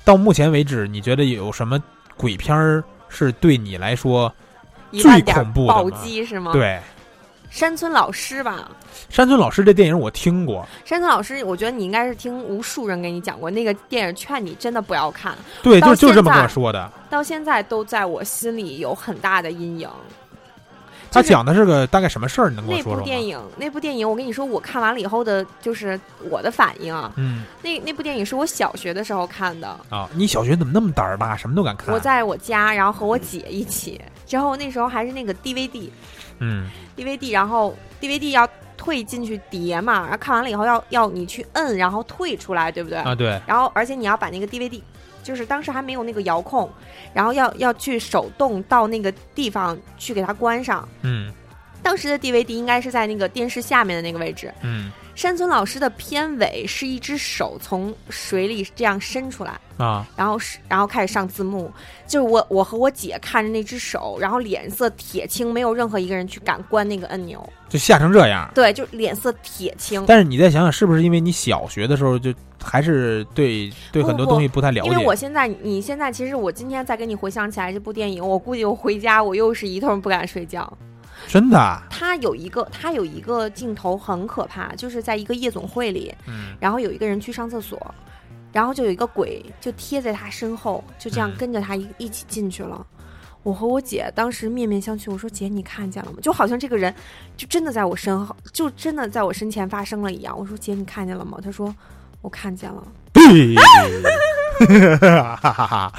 S1: 到目前为止，你觉得有什么鬼片儿是对你来说最恐怖的吗
S2: 击是吗？，
S1: 对？
S2: 山村老师吧，
S1: 山村老师这电影我听过，
S2: 山村老师，我觉得你应该是听无数人给你讲过那个电影，劝你真的不要看，
S1: 对，就就这么跟我说的。
S2: 到现在都在我心里有很大的阴影。
S1: 他讲的是个大概什么事儿？你能跟我
S2: 那
S1: 说说那？
S2: 部电影，那部电影，我跟你说，我看完了以后的，就是我的反应啊。
S1: 嗯
S2: 那那部电影是我小学的时候看的，
S1: 啊，你小学怎么那么胆儿大，什么都敢看？
S2: 我在我家，然后和我姐一起，之后那时候还是那个 DVD，DVD，
S1: 嗯
S2: 然后 DVD 要退进去叠嘛，然后看完了以后要要你去摁，然后退出来，对不对？
S1: 啊对，
S2: 然后而且你要把那个 DVD，就是当时还没有那个遥控，然后要要去手动到那个地方去给它关上。
S1: 嗯
S2: 当时的 DVD 应该是在那个电视下面的那个位置。
S1: 嗯
S2: 山村老师的片尾是一只手从水里这样伸出来，
S1: 啊
S2: 然后是然后开始上字幕，就是我我和我姐看着那只手，然后脸色铁青，没有任何一个人去敢关那个按钮，
S1: 就吓成这样。
S2: 对，就脸色铁青。
S1: 但是你再想想，是不是因为你小学的时候就还是对对很多东西不太了解？
S2: 因为我现在，你现在其实我今天再跟你回想起来这部电影，我估计我回家我又是一通不敢睡觉。
S1: 真的啊，
S2: 它有一个，他有一个镜头很可怕，就是在一个夜总会里，
S1: 嗯
S2: 然后有一个人去上厕所，然后就有一个鬼就贴在他身后，就这样
S1: 嗯
S2: 跟着他一一起进去了。我和我姐当时面面相觑，我说：“姐，你看见了吗？就好像这个人就真的在我身后，就真的在我身前发生了一样。”我说：“姐，你看见了吗？”她说：“我看见了。
S1: 哈哈哈！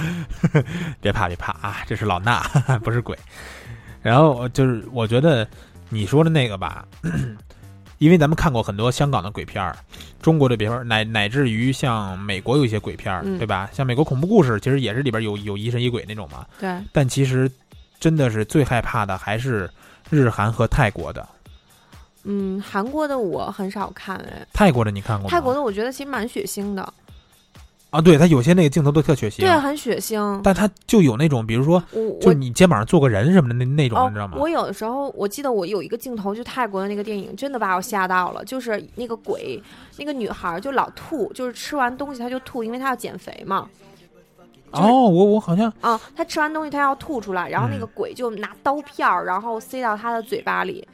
S1: 别怕别怕啊，这是老衲，不是鬼。然后就是我觉得你说的那个吧，因为咱们看过很多香港的鬼片儿，中国的鬼片儿，乃乃至于像美国有一些鬼片儿，
S2: 嗯
S1: 对吧？像美国恐怖故事，其实也是里边有有疑神疑鬼那种嘛。”
S2: 对，
S1: 但其实真的是最害怕的还是日韩和泰国的。
S2: 嗯，韩国的我很少看哎，
S1: 泰国的你看过吗？
S2: 泰国的我觉得其实蛮血腥的，
S1: 啊，对，他有些那个镜头都特血腥，
S2: 对，很血腥。
S1: 但他就有那种，比如说，就你肩膀上坐个人什么的那那种，
S2: 哦
S1: 你知道吗？
S2: 我有的时候我记得我有一个镜头，就泰国的那个电影，真的把我吓到了。就是那个鬼，那个女孩就老吐，就是吃完东西她就吐，因为她要减肥嘛。就是
S1: 哦，我我好像
S2: 啊，她吃完东西她要吐出来，然后那
S1: 嗯
S2: 个鬼就拿刀片儿，然后塞到她的嘴巴里，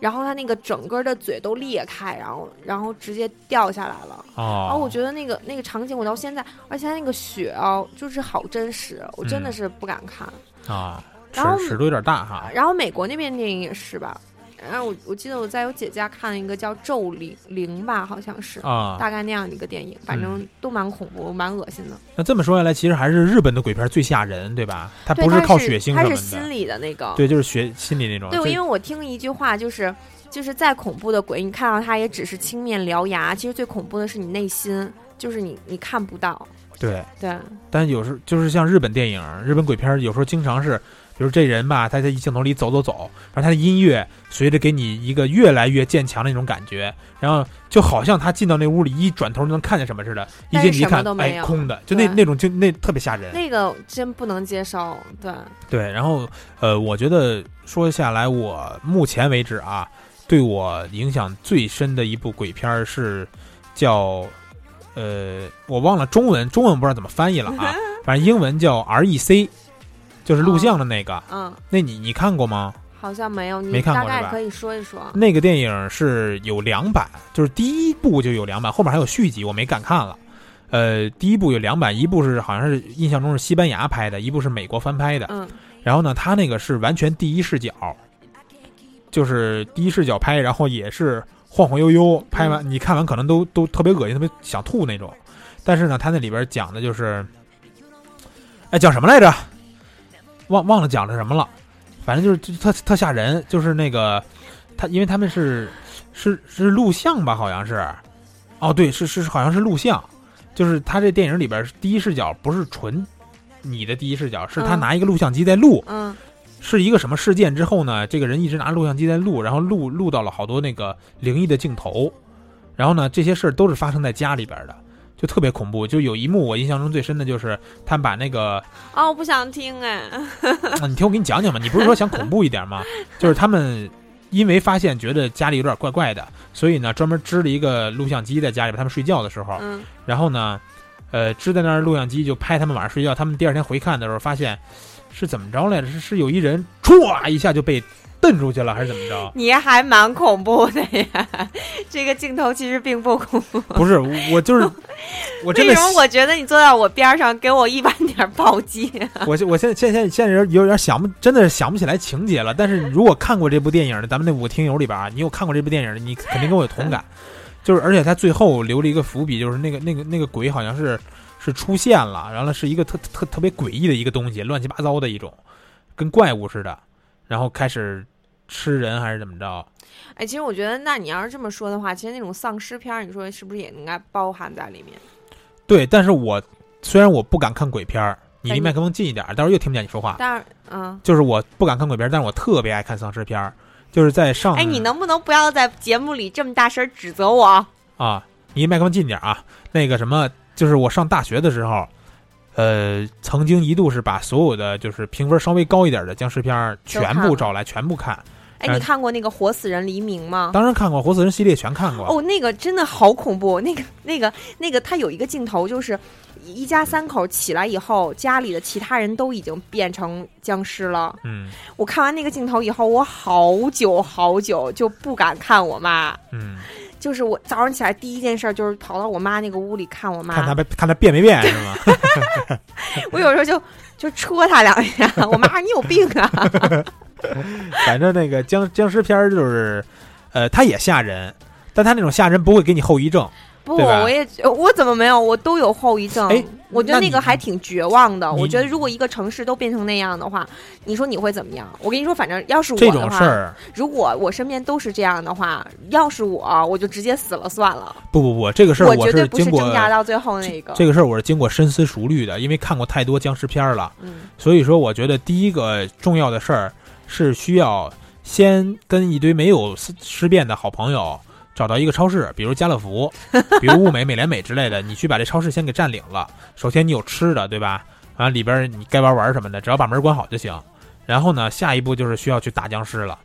S2: 然后他那个整个的嘴都裂开，然后然后直接掉下来了。然后
S1: 哦，
S2: 我觉得那个那个场景，我到现在，而且他那个血啊，就是好真实，我真的
S1: 嗯
S2: 是不敢看。
S1: 啊，
S2: 然后
S1: 尺尺度有点大哈。
S2: 然后美国那边电影也是吧，然后我我记得我在我姐家看了一个叫《咒灵灵》吧，好像是，
S1: 啊，
S2: 大概那样的一个电影，反正都蛮恐怖，蛮恶心的。
S1: 那这么说下来，其实还是日本的鬼片最吓人，对吧？它，不
S2: 是
S1: 靠血腥
S2: 它
S1: 什么的，
S2: 是心理的那个。
S1: 对，就是血心理那种。
S2: 对，因为我听一句话就是。就是再恐怖的鬼，你看到他也只是青面獠牙，其实最恐怖的是你内心，就是你你看不到，
S1: 对，
S2: 对，
S1: 但有时就是像日本电影、日本鬼片，有时候经常是，比如这人吧，他在一镜头里走走走，然后他的音乐随着给你一个越来越渐强的那种感觉，然后就好像他进到那屋里一转头就能看见什么似的，一进去一看哎，空的，就那那种就那特别吓人。
S2: 那个真不能接受，对，
S1: 对，然后呃，我觉得说下来，我目前为止啊，对我影响最深的一部鬼片是叫呃，我忘了中文，中文不知道怎么翻译了啊，反正英文叫 R.E.C，就是录像的那个。
S2: 嗯，
S1: 那你你看过吗？
S2: 好像没有，你
S1: 没看过吧
S2: 大概可以说一说，
S1: 那个电影是有两版，就是第一部就有两版，后面还有续集，我没敢看了。呃，第一部有两版，一部是好像是印象中是西班牙拍的，一部是美国翻拍的。
S2: 嗯
S1: 然后呢，他那个是完全第一视角，就是第一视角拍，然后也是晃晃悠悠拍完，你看完可能都都特别恶心，特别想吐那种。但是呢，他那里边讲的就是，哎，讲什么来着？忘忘了讲的什么了。反正就是就特特吓人，就是那个他，因为他们是是是录像吧，好像是。哦，对，是是好像是录像，就是他这电影里边第一视角不是纯你的第一视角，是他
S2: 嗯
S1: 拿一个录像机在录，
S2: 嗯
S1: 是一个什么事件之后呢？这个人一直拿录像机在录，然后录录到了好多那个灵异的镜头，然后呢，这些事儿都是发生在家里边的，就特别恐怖。就有一幕我印象中最深的就是他们把那个，
S2: 哦，我不想听哎，
S1: 啊、你听我给你讲讲吧，你不是说想恐怖一点吗？就是他们因为发现觉得家里有点怪怪的，所以呢专门支了一个录像机在家里边，他们睡觉的时候，
S2: 嗯
S1: 然后呢，呃，支在那儿录像机就拍他们晚上睡觉，他们第二天回看的时候发现是怎么着来着？是是有一人歘一下就被蹬出去了，还是怎么着？
S2: 你还蛮恐怖的呀，这个镜头其实并不恐怖。
S1: 不是，我我就是 我真的
S2: 为什么我觉得你坐在我边上给我一般点暴击？
S1: 我现我现在现在现在有有点想不，真的是想不起来情节了。但是如果看过这部电影的，咱们那五个听友里边啊，你有看过这部电影的，你肯定跟我有同感。就是而且他最后留了一个伏笔，就是那个那个那个鬼好像是是出现了，然后是一个特特特别诡异的一个东西，乱七八糟的一种，跟怪物似的，然后开始吃人还是怎么着？
S2: 哎，其实我觉得，那你要是这么说的话，其实那种丧尸片儿，你说是不是也应该包含在里面？
S1: 对，但是我虽然我不敢看鬼片儿，你离麦克风近一点，到时候又听不见你说话。
S2: 但是，嗯，
S1: 就是我不敢看鬼片儿，但是我特别爱看丧尸片儿。就是在上
S2: 哎，你能不能不要在节目里这么大声指责我？
S1: 啊，你离麦克风近点儿啊。那个什么，就是我上大学的时候，呃，曾经一度是把所有的就是评分稍微高一点的僵尸片儿全部找来，全部看。
S2: 哎，
S1: 哎
S2: 你看过那个《活死人黎明》吗？
S1: 当然看过《活死人》系列，全看过。
S2: 哦，那个真的好恐怖！那个、那个、那个，他有一个镜头，就是一家三口起来以后，家里的其他人都已经变成僵尸了。
S1: 嗯
S2: 我看完那个镜头以后，我好久好久就不敢看我妈。
S1: 嗯，
S2: 就是我早上起来第一件事就是跑到我妈那个屋里看我妈，
S1: 看她被看她变没变是吗？
S2: 我有时候就就戳她两下，我妈你有病啊！
S1: 反正那个僵僵尸片儿就是，呃，它也吓人，但它那种吓人不会给你后遗症。
S2: 不，我也我怎么没有？我都有后遗症。
S1: 哎
S2: 我觉得那个还挺绝望的。我觉得如果一个城市都变成那样的话，你说你会怎么样？我跟你说，反正要是我
S1: 这
S2: 的话，
S1: 种事儿，
S2: 如果我身边都是这样的话，要是我，我就直接死了算了。
S1: 不不不，这个事儿
S2: 我绝对不是挣扎到最后那个。
S1: 这个事儿我是经过深思熟虑的，因为看过太多僵尸片儿了。
S2: 嗯
S1: 所以说，我觉得第一个重要的事儿是需要先跟一堆没有尸尸变的好朋友找到一个超市，比如家乐福，比如物美、美廉美之类的，你去把这超市先给占领了。首先你有吃的，对吧？完了里边你该玩玩什么的，只要把门关好就行。然后呢，下一步就是需要去打僵尸了。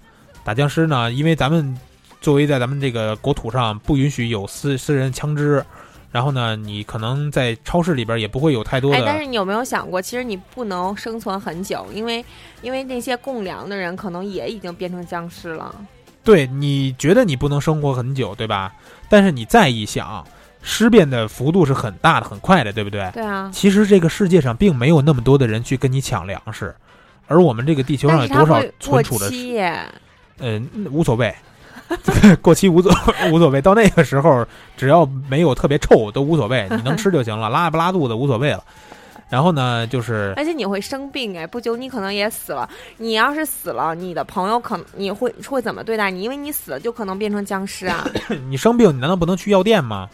S1: 打僵尸呢，因为咱们作为在咱们这个国土上不允许有私私人枪支，然后呢，你可能在超市里边也不会有太多的。
S2: 哎，但是你有没有想过，其实你不能生存很久，因为因为那些供粮的人可能也已经变成僵尸了。
S1: 对，你觉得你不能生活很久，对吧？但是你再一想，尸变的幅度是很大的、很快的，对不对？
S2: 对啊，
S1: 其实这个世界上并没有那么多的人去跟你抢粮食，而我们这个地球上有多少存储的？
S2: 期耶。
S1: 嗯、无所谓，过期无所 无所谓。到那个时候，只要没有特别臭都无所谓，你能吃就行了，拉不拉肚子无所谓了。然后呢，就是
S2: 而且你会生病哎，不久你可能也死了。你要是死了，你的朋友可能你会会怎么对待你？因为你死了就可能变成僵尸啊。
S1: 你生病，你难道不能去药店吗？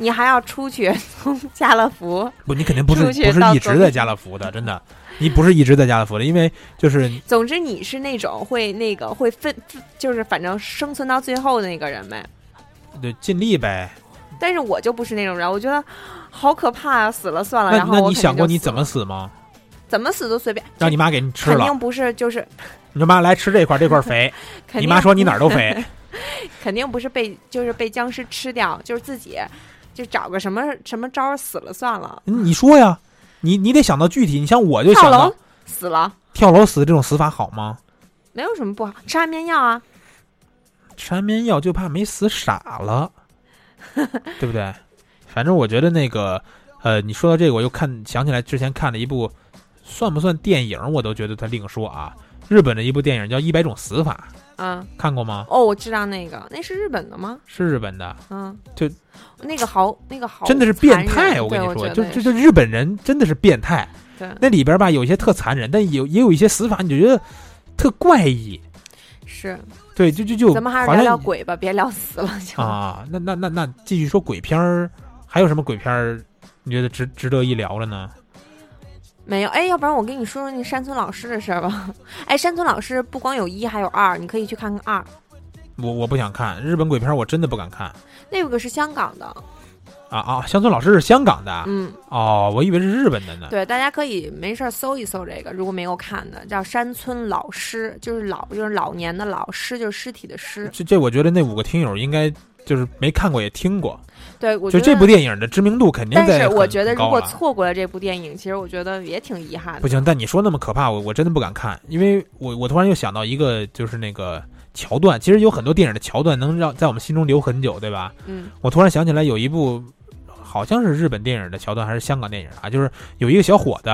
S2: 你还要出去从家乐福，
S1: 不，你肯定不是不是一直在家乐福的，真的，你不是一直在家乐福的，因为就是
S2: 总之你是那种会那个会分，就是反正生存到最后的那个人呗。
S1: 对尽力呗。
S2: 但是我就不是那种人，我觉得好可怕啊！死了算了，
S1: 那
S2: 然后
S1: 那你想过你怎么死吗？
S2: 怎么死都随便，
S1: 让你妈给你吃了，
S2: 肯定不是就是
S1: 你说妈来吃这块，这块肥，你妈说你哪儿都肥，
S2: 肯定 不是被就是被僵尸吃掉，就是自己就找个什么什么招儿死了算了，
S1: 嗯你说呀，你你得想到具体。你像我就
S2: 跳楼
S1: 想到
S2: 死了
S1: 跳楼死这种死法好吗？
S2: 没有什么不好，吃安眠药啊，
S1: 吃安眠药就怕没死傻了，对不对？反正我觉得那个，呃，你说到这个，我又看想起来之前看了一部，算不算电影？我都觉得它另说啊。日本的一部电影叫《一百种死法
S2: 嗯，》，
S1: 看过吗？
S2: 哦，我知道那个，那是日本的吗？
S1: 是日本的，
S2: 嗯，
S1: 就
S2: 那个好，那个好，
S1: 真的是变态。我跟你说，就就就日本人真的是变态。
S2: 对，
S1: 那里边吧，有一些特残忍，但有也有一些死法，你就觉得特怪异。
S2: 是，
S1: 对，就就就
S2: 咱们还是聊聊鬼吧，别聊死了就。
S1: 啊，那那那那继续说鬼片儿，还有什么鬼片儿？你觉得值值得一聊了呢？
S2: 没有，哎，要不然我跟你说说那山村老师的事儿吧。哎，山村老师不光有一，还有二，你可以去看看二。
S1: 我我不想看日本鬼片儿，我真的不敢看
S2: 那个是香港的，
S1: 啊啊！乡村老师是香港的、
S2: 嗯，
S1: 哦，我以为是日本的呢。
S2: 对，大家可以没事儿搜一搜这个，如果没有看的，叫山村老师，就是老就是老年的老师，就是尸体的尸。
S1: 这这，我觉得那五个听友应该就是没看过也听过，
S2: 对，我觉得
S1: 就这部电影的知名度肯定
S2: 但是我觉得，如果错过了这部电影，其实我觉得也挺遗憾的。
S1: 不行，但你说那么可怕，我我真的不敢看，因为我我突然又想到一个，就是那个桥段，其实有很多电影的桥段能让在我们心中留很久，对吧？
S2: 嗯
S1: 我突然想起来有一部，好像是日本电影的桥段，还是香港电影啊？就是有一个小伙子，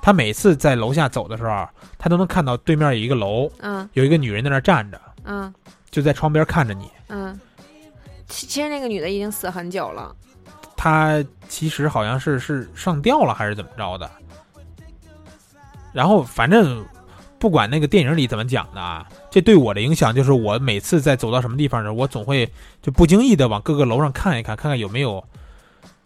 S1: 他每次在楼下走的时候，他都能看到对面有一个楼，
S2: 嗯
S1: 有一个女人在那站着，
S2: 嗯
S1: 就在窗边看着你。
S2: 嗯，其其实那个女的已经死很久了。
S1: 她其实好像是是上吊了还是怎么着的，然后反正不管那个电影里怎么讲的啊，这对我的影响就是我每次在走到什么地方的时候，我总会就不经意的往各个楼上看一看，看看有没有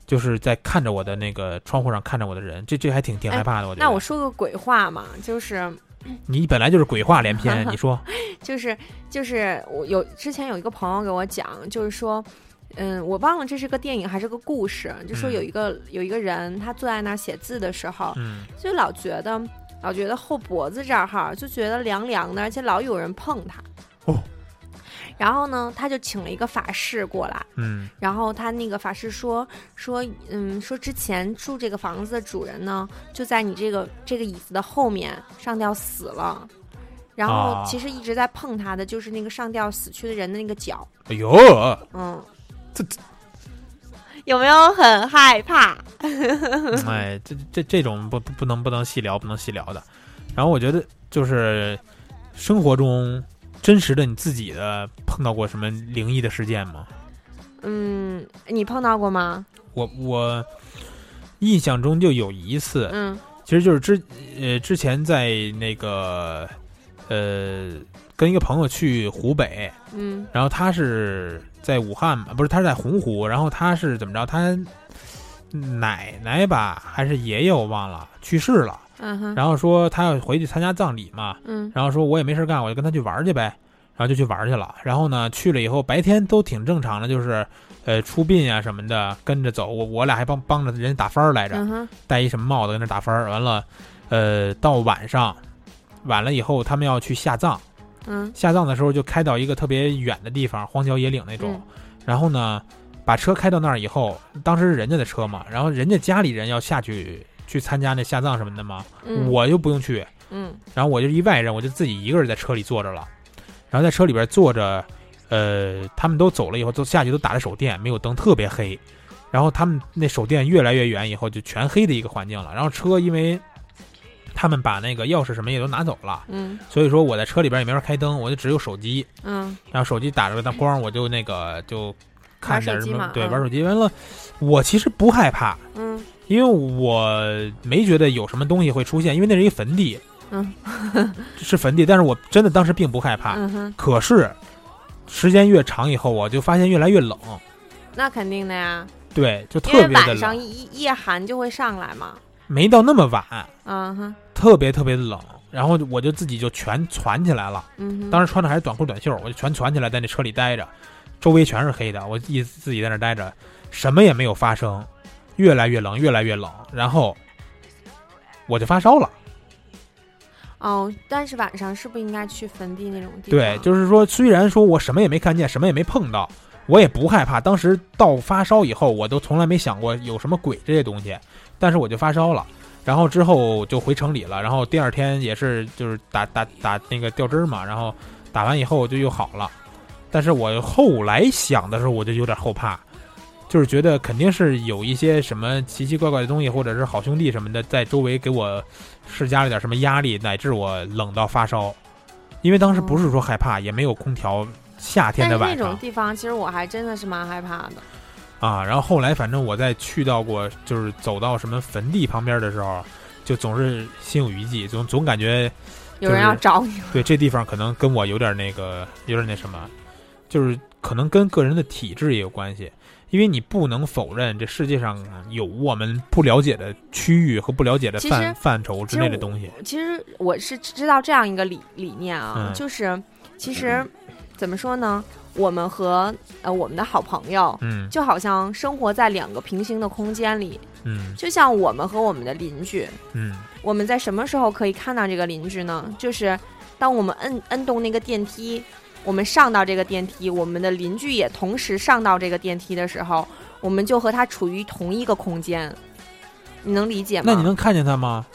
S1: 就是在看着我的那个窗户上看着我的人，这这还挺挺害怕的。我觉得。
S2: 那我说个鬼话嘛，就是
S1: 你本来就是鬼话连篇，你说
S2: 就是就是我有之前有一个朋友给我讲，就是说。嗯，我忘了这是个电影还是个故事，就说
S1: 嗯
S2: 有一个、有一个人，他坐在那儿写字的时候，
S1: 嗯
S2: 就老觉得老觉得后脖子这儿哈，就觉得凉凉的，而且老有人碰他。
S1: 哦。
S2: 然后呢，他就请了一个法师过来，
S1: 嗯。
S2: 然后他那个法师说说，嗯，说之前住这个房子的主人呢，就在你这个这个椅子的后面上吊死了。然后
S1: 啊。
S2: 其实一直在碰他的就是那个上吊死去的人的那个脚，
S1: 哎呦，
S2: 嗯，
S1: 这
S2: 有没有很害怕？
S1: 哎，这这这种不不不能不能细聊，不能细聊的。然后我觉得就是生活中真实的你自己的碰到过什么灵异的事件吗？
S2: 嗯，你碰到过吗？
S1: 我我印象中就有一次，
S2: 嗯
S1: 其实就是之呃之前在那个呃跟一个朋友去湖北，
S2: 嗯
S1: 然后他是在武汉嘛，不是他是在洪湖，然后他是怎么着？他奶奶吧还是爷爷我忘了去世了，
S2: 嗯哼，
S1: 然后说他要回去参加葬礼嘛，
S2: 嗯
S1: 然后说我也没事干，我就跟他去玩去呗，然后就去玩去了。然后呢，去了以后白天都挺正常的，就是呃出殡啊什么的跟着走，我我俩还帮帮着人家打分儿来着，
S2: 嗯，
S1: 戴一什么帽子跟那打分儿。完了，呃，到晚上晚了以后，他们要去下葬，
S2: 嗯
S1: 下葬的时候就开到一个特别远的地方，荒郊野岭那种。
S2: 嗯
S1: 然后呢，把车开到那儿以后，当时是人家的车嘛，然后人家家里人要下去去参加那下葬什么的吗，
S2: 嗯，
S1: 我就不用去。
S2: 嗯
S1: 然后我就一外人，我就自己一个人在车里坐着了。然后在车里边坐着，呃，他们都走了以后，都下去都打着手电，没有灯，特别黑。然后他们那手电越来越远以后，就全黑的一个环境了。然后车因为他们把那个钥匙什么也都拿走了，
S2: 嗯
S1: 所以说我在车里边也没法开灯，我就只有手机。
S2: 嗯
S1: 然后手机打着那光，我就那个就看点
S2: 玩手机嘛，
S1: 什么对，
S2: 嗯
S1: 玩手机。完了，我其实不害怕，
S2: 嗯
S1: 因为我没觉得有什么东西会出现，因为那是一坟地，
S2: 嗯
S1: 是坟地，但是我真的当时并不害怕。
S2: 嗯，
S1: 可是时间越长以后，我就发现越来越冷。
S2: 那肯定的呀。
S1: 对，就特别的
S2: 晚上
S1: 冷，
S2: 一夜寒就会上来嘛。
S1: 没到那么晚，
S2: 嗯哼，
S1: 特别特别冷。然后我就自己就全攒起来了，
S2: 嗯，
S1: 当时穿的还是短裤短袖，我就全攒起来在那车里待着，周围全是黑的，我一自己在那儿待着，什么也没有发生，越来越冷，越来越冷，然后我就发烧了。
S2: 哦，但是晚上是不是应该去坟地那种地方？
S1: 对，就是说，虽然说我什么也没看见，什么也没碰到，我也不害怕。当时到发烧以后，我都从来没想过有什么鬼这些东西，但是我就发烧了。然后之后就回城里了，然后第二天也是就是打打打那个吊针嘛，然后打完以后就又好了。但是我后来想的时候，我就有点后怕，就是觉得肯定是有一些什么奇奇怪怪的东西，或者是好兄弟什么的在周围给我施加了点什么压力，乃至我冷到发烧。因为当时不是说害怕，也没有空调，夏天的晚上
S2: 种地方，其实我还真的是蛮害怕的。
S1: 啊。然后后来反正我在去到过，就是走到什么坟地旁边的时候，就总是心有余悸，总总感觉
S2: 有人要找你，
S1: 对这地方可能跟我有点那个，有点那什么，就是可能跟个人的体质也有关系。因为你不能否认，这世界上有我们不了解的区域和不了解的范范畴之类的东西。
S2: 其实我是知道这样一个理理念啊，
S1: 嗯
S2: 就是其实怎么说呢，我们和呃我们的好朋友。
S1: 嗯
S2: 就好像生活在两个平行的空间里，
S1: 嗯
S2: 就像我们和我们的邻居，
S1: 嗯
S2: 我们在什么时候可以看到这个邻居呢？就是当我们摁摁动那个电梯，我们上到这个电梯，我们的邻居也同时上到这个电梯的时候，我们就和他处于同一个空间。你能理解吗？
S1: 那你能看见他吗？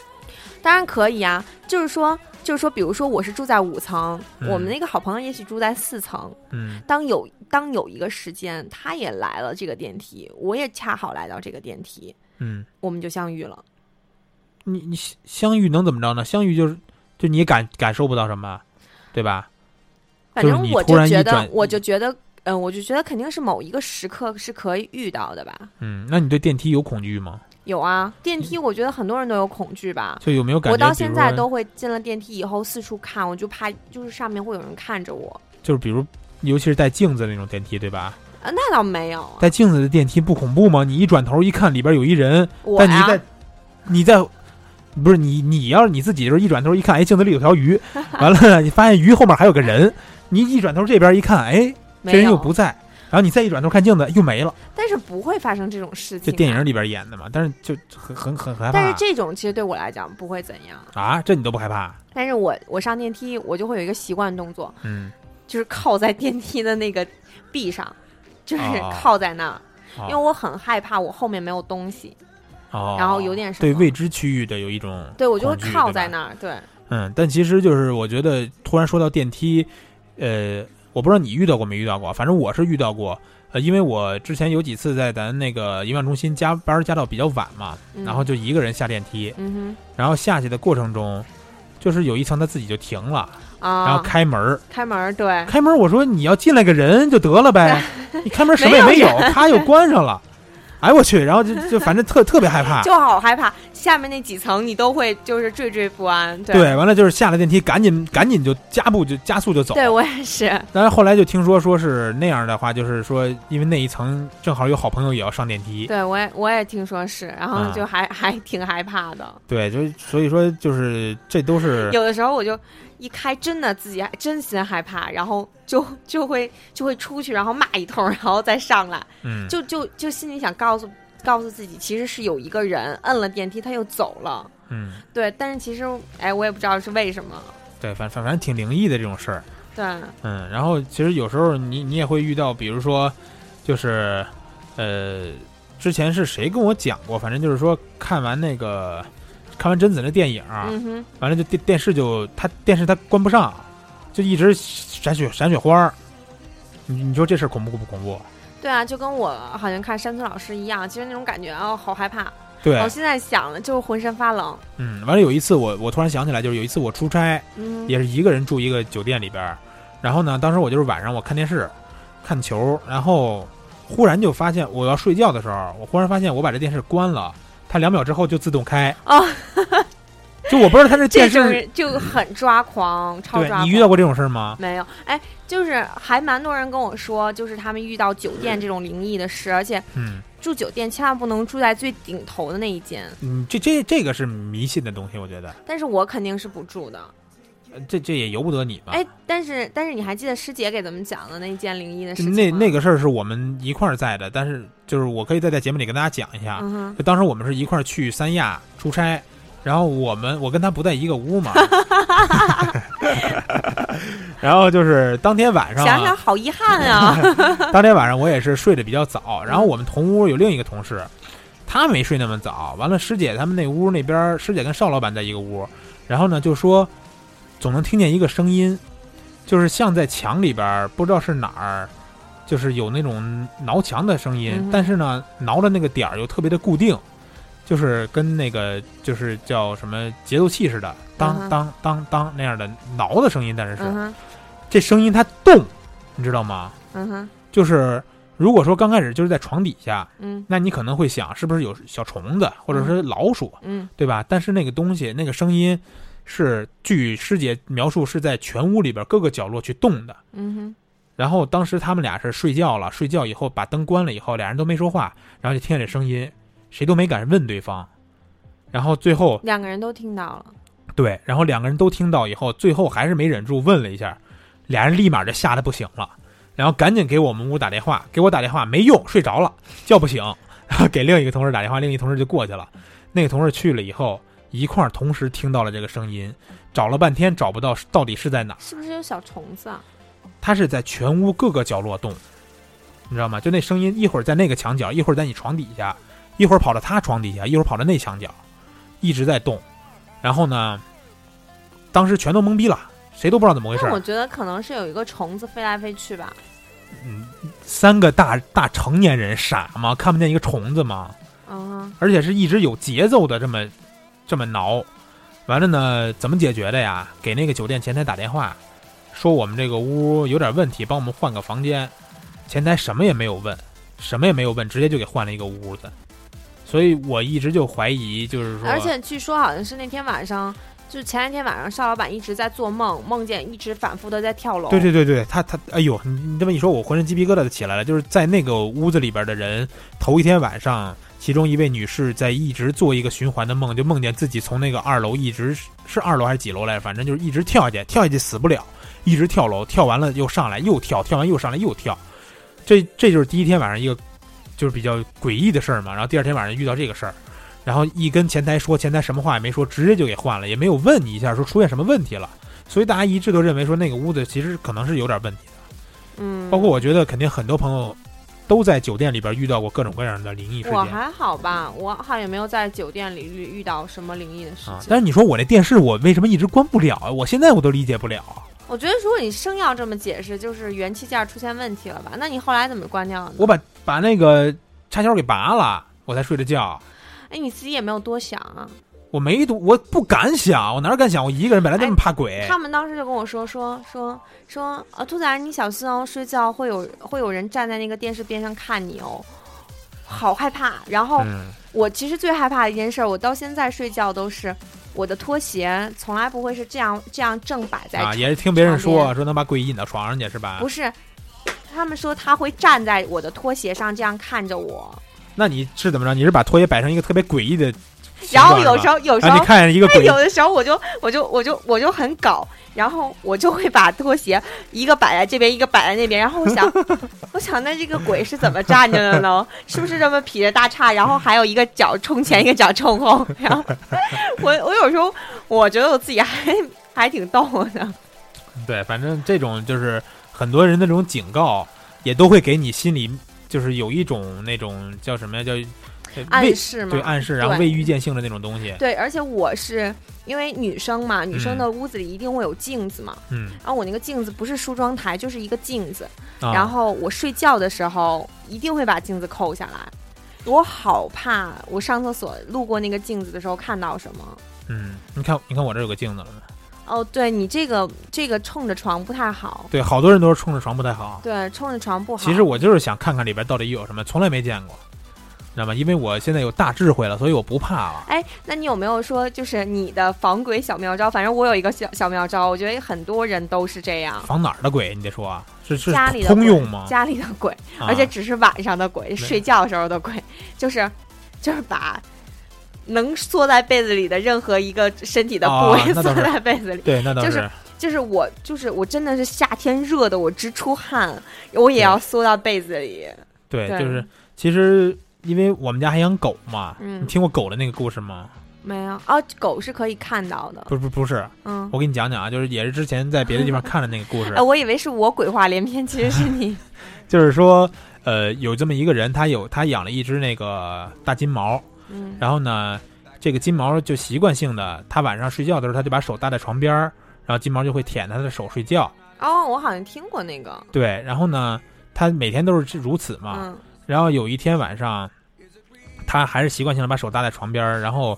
S2: 当然可以啊，就是说，就是说，比如说我是住在五层，
S1: 嗯
S2: 我们那个好朋友也许住在四层。
S1: 嗯
S2: 当有当有一个时间，他也来了这个电梯，我也恰好来到这个电梯，
S1: 嗯，
S2: 我们就相遇了。
S1: 你你相相遇能怎么着呢？相遇就是就你感感受不到什么，对吧？
S2: 反正我就觉得，我就觉得，嗯、我就觉得肯定是某一个时刻是可以遇到的吧。
S1: 嗯，那你对电梯有恐惧吗？
S2: 有啊，电梯我觉得很多人都有恐惧吧。
S1: 就有没有感觉？
S2: 我到现在都会进了电梯以后四处看，我就怕就是上面会有人看着我。
S1: 就是比如，尤其是带镜子那种电梯，对吧？
S2: 啊，那倒没有，
S1: 带镜子的电梯不恐怖吗？你一转头一看，里边有一人，但你在你在不是你你要是你自己就是一转头一看，哎，镜子里有条鱼，完了你发现鱼后面还有个人，你一转头这边一看，哎，这，人又不在，然后你再一转头看镜子又没了，
S2: 但是不会发生这种事情、
S1: 就电影。里边演的嘛，但是就很很很很害怕
S2: 但是这种其实对我来讲不会怎样。
S1: 啊，这你都不害怕？
S2: 但是我我上电梯，我就会有一个习惯动作，
S1: 嗯，
S2: 就是靠在电梯的那个壁上，就是
S1: 哦
S2: 靠在那儿，
S1: 哦
S2: 因为我很害怕我后面没有东西，
S1: 哦，
S2: 然后有点什么
S1: 对未知区域的有一种
S2: 对我就会靠在那儿。对，
S1: 嗯，但其实就是我觉得突然说到电梯，呃，我不知道你遇到过没遇到过，反正我是遇到过。呃，因为我之前有几次在咱那个营养中心加班加到比较晚嘛，
S2: 嗯
S1: 然后就一个人下电梯，
S2: 嗯
S1: 然后下去的过程中，就是有一层他自己就停了，
S2: 啊，
S1: 然后开门，
S2: 开门，对，
S1: 开门我说你要进来个人就得了呗，你开门什么也没
S2: 没有
S1: 有，咔又关上了，哎我去，然后就就反正特特别害怕，
S2: 就好害怕，下面那几层你都会就是惴惴不安。对，
S1: 对，完了就是下了电梯赶紧赶紧就加步就加速就走，
S2: 对我也是。
S1: 但是后来就听说，说是那样的话，就是说，因为那一层正好有好朋友也要上电梯，
S2: 对我也我也听说是，然后
S1: 啊
S2: 就还、还挺害怕的。
S1: 对，就所以说就是这都是
S2: 有的时候我就一开，真的自己还真心害怕，然后就 就会就会出去，然后骂一通，然后再上来，
S1: 嗯，
S2: 就就就心里想告诉告诉自己，其实是有一个人摁了电梯，他又走了。
S1: 嗯，
S2: 对，但是其实哎，我也不知道是为什么。
S1: 对，反反反正挺灵异的这种事儿，
S2: 对，
S1: 嗯，然后其实有时候你你也会遇到，比如说，就是呃，之前是谁跟我讲过，反正就是说看完那个看完贞子那电影，完了就电电视就它电视它关不上，就一直闪雪闪雪花儿，你你说这事儿恐怖不恐怖？
S2: 对啊，就跟我好像看山村老师一样，其实那种感觉哦，好害怕。
S1: 对，
S2: 我现在想了，就是浑身发冷。
S1: 嗯，完了有一次我我突然想起来，就是有一次我出差，
S2: 嗯，
S1: 也是一个人住一个酒店里边，然后呢，当时我就是晚上我看电视，看球，然后忽然就发现我要睡觉的时候，我忽然发现我把这电视关了，它两秒之后就自动开。
S2: 啊，
S1: 就我不知道他是
S2: 这
S1: 电视，
S2: 种就很抓狂，超抓狂。
S1: 你遇到过这种事儿吗？
S2: 没有？哎，就是还蛮多人跟我说，就是他们遇到酒店这种灵异的事，而且
S1: 嗯
S2: 住酒店千万不能住在最顶头的那一间，
S1: 嗯，这这这个是迷信的东西，我觉得，
S2: 但是我肯定是不住的。
S1: 呃这这也由不得你吧。
S2: 哎，但是但是你还记得师姐给咱们讲的那一件灵异的事？
S1: 那那个事儿是我们一块儿在的，但是就是我可以再在节目里跟大家讲一下。
S2: 嗯，
S1: 就当时我们是一块儿去三亚出差，然后我们我跟他不在一个屋嘛，然后就是当天晚上、啊，
S2: 想想好遗憾啊。
S1: 当天晚上我也是睡得比较早，然后我们同屋有另一个同事，他没睡那么早。完了，师姐他们那屋那边，师姐跟邵老板在一个屋，然后呢就说总能听见一个声音，就是像在墙里边，不知道是哪儿，就是有那种挠墙的声音，
S2: 嗯
S1: 但是呢挠的那个点儿又特别的固定，就是跟那个就是叫什么节奏器似的，
S2: 嗯
S1: 当当当当那样的挠的声音，但是是、
S2: 嗯，
S1: 这声音它动，你知道吗？
S2: 嗯哼，
S1: 就是如果说刚开始就是在床底下，
S2: 嗯。
S1: 那你可能会想是不是有小虫子或者是老鼠，
S2: 嗯。
S1: 对吧？但是那个东西那个声音是据师姐描述是在全屋里边各个角落去动的。
S2: 嗯哼，
S1: 然后当时他们俩是睡觉了，睡觉以后把灯关了以后，俩人都没说话，然后就听见这声音，谁都没敢问对方。然后最后
S2: 两个人都听到了。
S1: 对，然后两个人都听到以后，最后还是没忍住问了一下，俩人立马就吓得不行了，然后赶紧给我们屋打电话，给我打电话没用，睡着了，叫不醒，然后给另一个同事打电话，另一个同事就过去了，那个同事去了以后，一块儿同时听到了这个声音，找了半天找不到到底是在哪，
S2: 是不是有小虫子啊？
S1: 它是在全屋各个角落动，你知道吗？就那声音一会儿在那个墙角，一会儿在你床底下，一会儿跑到他床底下，一会儿跑到那墙角，一直在动。然后呢，当时全都懵逼了，谁都不知道怎么回事
S2: 我觉得可能是有一个虫子飞来飞去吧。
S1: 嗯，三个大大成年人傻吗？看不见一个虫子吗？
S2: 嗯哼，
S1: 而且是一直有节奏的这么这么挠。完了呢，怎么解决的呀？给那个酒店前台打电话，说我们这个屋有点问题，帮我们换个房间。前台什么也没有问，什么也没有问，直接就给换了一个屋子。所以我一直就怀疑，就是说，
S2: 而且据说好像是那天晚上，就是前一天晚上，邵老板一直在做梦，梦见一直反复的在跳楼。
S1: 对对对对，他他，哎呦，你你这么一说，我浑身鸡皮疙瘩都起来了。就是在那个屋子里边的人，头一天晚上，其中一位女士在一直做一个循环的梦，就梦见自己从那个二楼一直是二楼还是几楼来着，反正就是一直跳下去，跳下去死不了，一直跳楼，跳完了又上来又跳，跳完又上来又跳。这这就是第一天晚上一个就是比较诡异的事儿嘛。然后第二天晚上遇到这个事儿，然后一跟前台说，前台什么话也没说，直接就给换了，也没有问你一下说出现什么问题了。所以大家一致都认为说那个屋子其实可能是有点问题的。
S2: 嗯，
S1: 包括我觉得肯定很多朋友都在酒店里边遇到过各种各样的灵异事件
S2: 我还好吧，我好像也没有在酒店里遇遇到什么灵异的事
S1: 啊。
S2: 情。
S1: 但是你说我那电视我为什么一直关不了啊？我现在我都理解不了。
S2: 我觉得如果你生要这么解释，就是元器件出现问题了吧？那你后来怎么关掉的呢？
S1: 我把把那个插销给拔了，我才睡的觉。
S2: 哎，你自己也没有多想啊。
S1: 我没读，我不敢想，我哪敢想？我一个人本来这么怕鬼。
S2: 他们当时就跟我说说说说，呃，兔崽儿，你小心哦，睡觉会有会有人站在那个电视边上看你哦，好害怕。然后
S1: 嗯，
S2: 我其实最害怕的一件事儿，我到现在睡觉都是我的拖鞋从来不会是这样这样正摆在
S1: 啊，也是听别人说说能把鬼引到床上去是吧
S2: 不？是，他们说他会站在我的拖鞋上这样看着我，
S1: 那你是怎么着？你是把拖鞋摆成一个特别诡异的形
S2: 然后有时候有时候
S1: 你看一个鬼
S2: 有的时候我就我就我就我就很搞，然后我就会把拖鞋一个摆在这边，一个摆在那边，然后我想，我想那这个鬼是怎么站着的呢？是不是这么劈着大叉，然后还有一个脚冲前，一个脚冲后？然后 我我有时候我觉得我自己还还挺逗的，
S1: 对，反正这种就是很多人的这种警告，也都会给你心里就是有一种那种叫什么呀？叫
S2: 暗示嘛，
S1: 对暗示，然后未预见性的那种东西。
S2: 对，而且我是因为女生嘛，女生
S1: 嗯
S2: 的屋子里一定会有镜子嘛，
S1: 嗯，
S2: 然后我那个镜子不是梳妆台，就是一个镜子，
S1: 啊、
S2: 然后我睡觉的时候一定会把镜子扣下来。我好怕，我上厕所路过那个镜子的时候看到什么。
S1: 嗯，你看，你看我这有个镜子了没？
S2: 哦，对你这个这个冲着床不太好，
S1: 对，好多人都是冲着床不太好。
S2: 对，冲着床不好。
S1: 其实我就是想看看里边到底有什么，从来没见过。知道吗？因为我现在有大智慧了，所以我不怕了。
S2: 哎，那你有没有说就是你的防鬼小妙招？反正我有一个小小妙招，我觉得很多人都是这样。
S1: 防哪儿的鬼？你得说啊，是是
S2: 家里的鬼
S1: 通用吗？
S2: 家里的鬼，
S1: 啊
S2: 而且只是晚上的鬼，睡觉时候的鬼，就是就是把能缩在被子里的任何一个身体的部位缩在被子里。
S1: 对，那倒
S2: 就是就是我，就是我真的是夏天热的我直出汗，我也要缩到被子里。
S1: 对，
S2: 对
S1: 就是其实因为我们家还养狗嘛，
S2: 嗯
S1: 你听过狗的那个故事吗？
S2: 没有哦，狗是可以看到的。
S1: 不不不是，
S2: 嗯，
S1: 我给你讲讲啊，就是也是之前在别的地方看的那个故事
S2: 哎，，我以为是我鬼话连篇，其实是你。
S1: 就是说，呃，有这么一个人，他有他养了一只那个大金毛，
S2: 嗯
S1: 然后呢，这个金毛就习惯性的，他晚上睡觉的时候，他就把手搭在床边儿，然后金毛就会舔他的手睡觉。
S2: 哦，我好像听过那个。
S1: 对，然后呢，他每天都是如此嘛。
S2: 嗯
S1: 然后有一天晚上，他还是习惯性的把手搭在床边儿，然后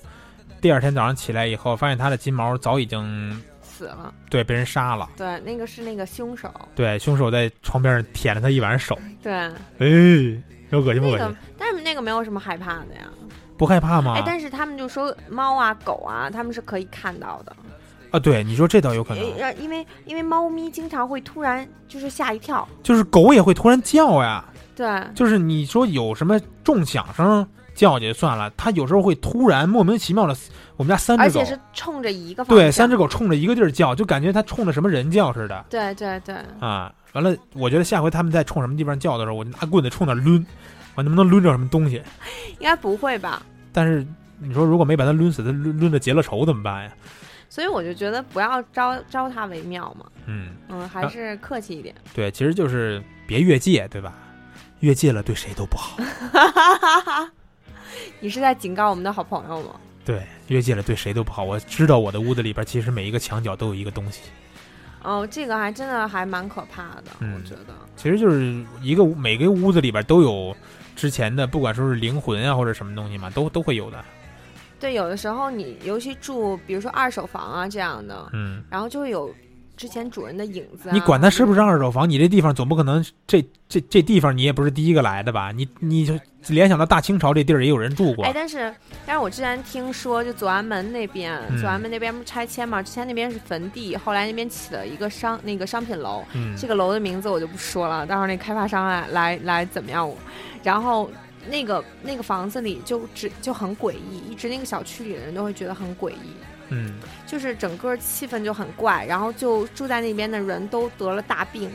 S1: 第二天早上起来以后，发现他的金毛早已经
S2: 死了。
S1: 对被人杀了。
S2: 对，那个是那个凶手。
S1: 对，凶手在床边上舔了他一晚上手。
S2: 对，
S1: 哎，有恶心不
S2: 那个
S1: 恶心？，
S2: 但是那个没有什么害怕的呀。
S1: 不害怕吗？
S2: 哎，但是他们就说猫啊、狗啊，他们是可以看到的。
S1: 啊，对，你说这倒有可能，
S2: 呃，因为因为猫咪经常会突然就是吓一跳。
S1: 就是狗也会突然叫呀。
S2: 对，
S1: 就是你说有什么重响声叫也就算了，它有时候会突然莫名其妙的，我们家三只狗
S2: 而且，是冲着一个方向。
S1: 对，三只狗冲着一个地儿叫，就感觉它冲着什么人叫似的
S2: 对对对，
S1: 啊。完了，我觉得下回他们在冲什么地方叫的时候，我就拿棍子冲那儿抡，我能不能抡着什么东西？
S2: 应该不会吧？
S1: 但是你说如果没把它抡死，它抡抡的结了仇怎么办呀？
S2: 所以我就觉得不要招招它为妙嘛。
S1: 嗯，
S2: 嗯，还是客气一点。
S1: 对，其实就是别越界，对吧？越界了对谁都不好。
S2: 你是在警告我们的好朋友吗？
S1: 对，越界了对谁都不好。我知道我的屋子里边其实每一个墙角都有一个东西，
S2: 哦，这个还真的还蛮可怕的，
S1: 嗯
S2: 我觉得。
S1: 其实就是一个每个屋子里边都有之前的，不管说是灵魂啊或者什么东西嘛，都都会有的。
S2: 对，有的时候你尤其住，比如说二手房啊这样的，
S1: 嗯，
S2: 然后就会有之前主人的影子、啊。
S1: 你管它是不是二手房，你这地方总不可能这这这地方你也不是第一个来的吧？你你就联想到大清朝这地儿也有人住过
S2: 哎，，但是但是我之前听说，就左安门那边，
S1: 嗯
S2: 左安门那边不是拆迁嘛？之前那边是坟地，后来那边起了一个商那个商品楼，
S1: 嗯
S2: 这个楼的名字我就不说了，到时候那开发商来来来怎么样我？然后那个那个房子里就只就很诡异，一直那个小区里的人都会觉得很诡异，
S1: 嗯，
S2: 就是整个气氛就很怪，然后就住在那边的人都得了大病。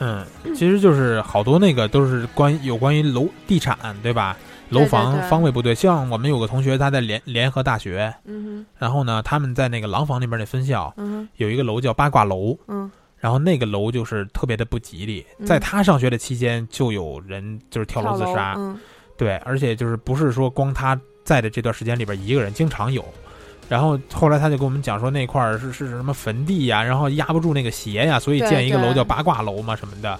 S1: 嗯，其实就是好多那个都是关于有关于楼地产对吧？楼房方位不对，像我们有个同学他在联联合大学，
S2: 嗯
S1: 然后呢他们在那个廊坊那边那分校，
S2: 嗯哼，
S1: 有一个楼叫八卦楼，
S2: 嗯。
S1: 然后那个楼就是特别的不吉利，
S2: 嗯。
S1: 在他上学的期间就有人就是跳楼自杀，
S2: 嗯。
S1: 对，而且就是不是说光他在的这段时间里边一个人，经常有。然后后来他就跟我们讲说那块儿是是什么坟地呀，然后压不住那个邪呀，所以建一个楼叫八卦楼嘛什么的。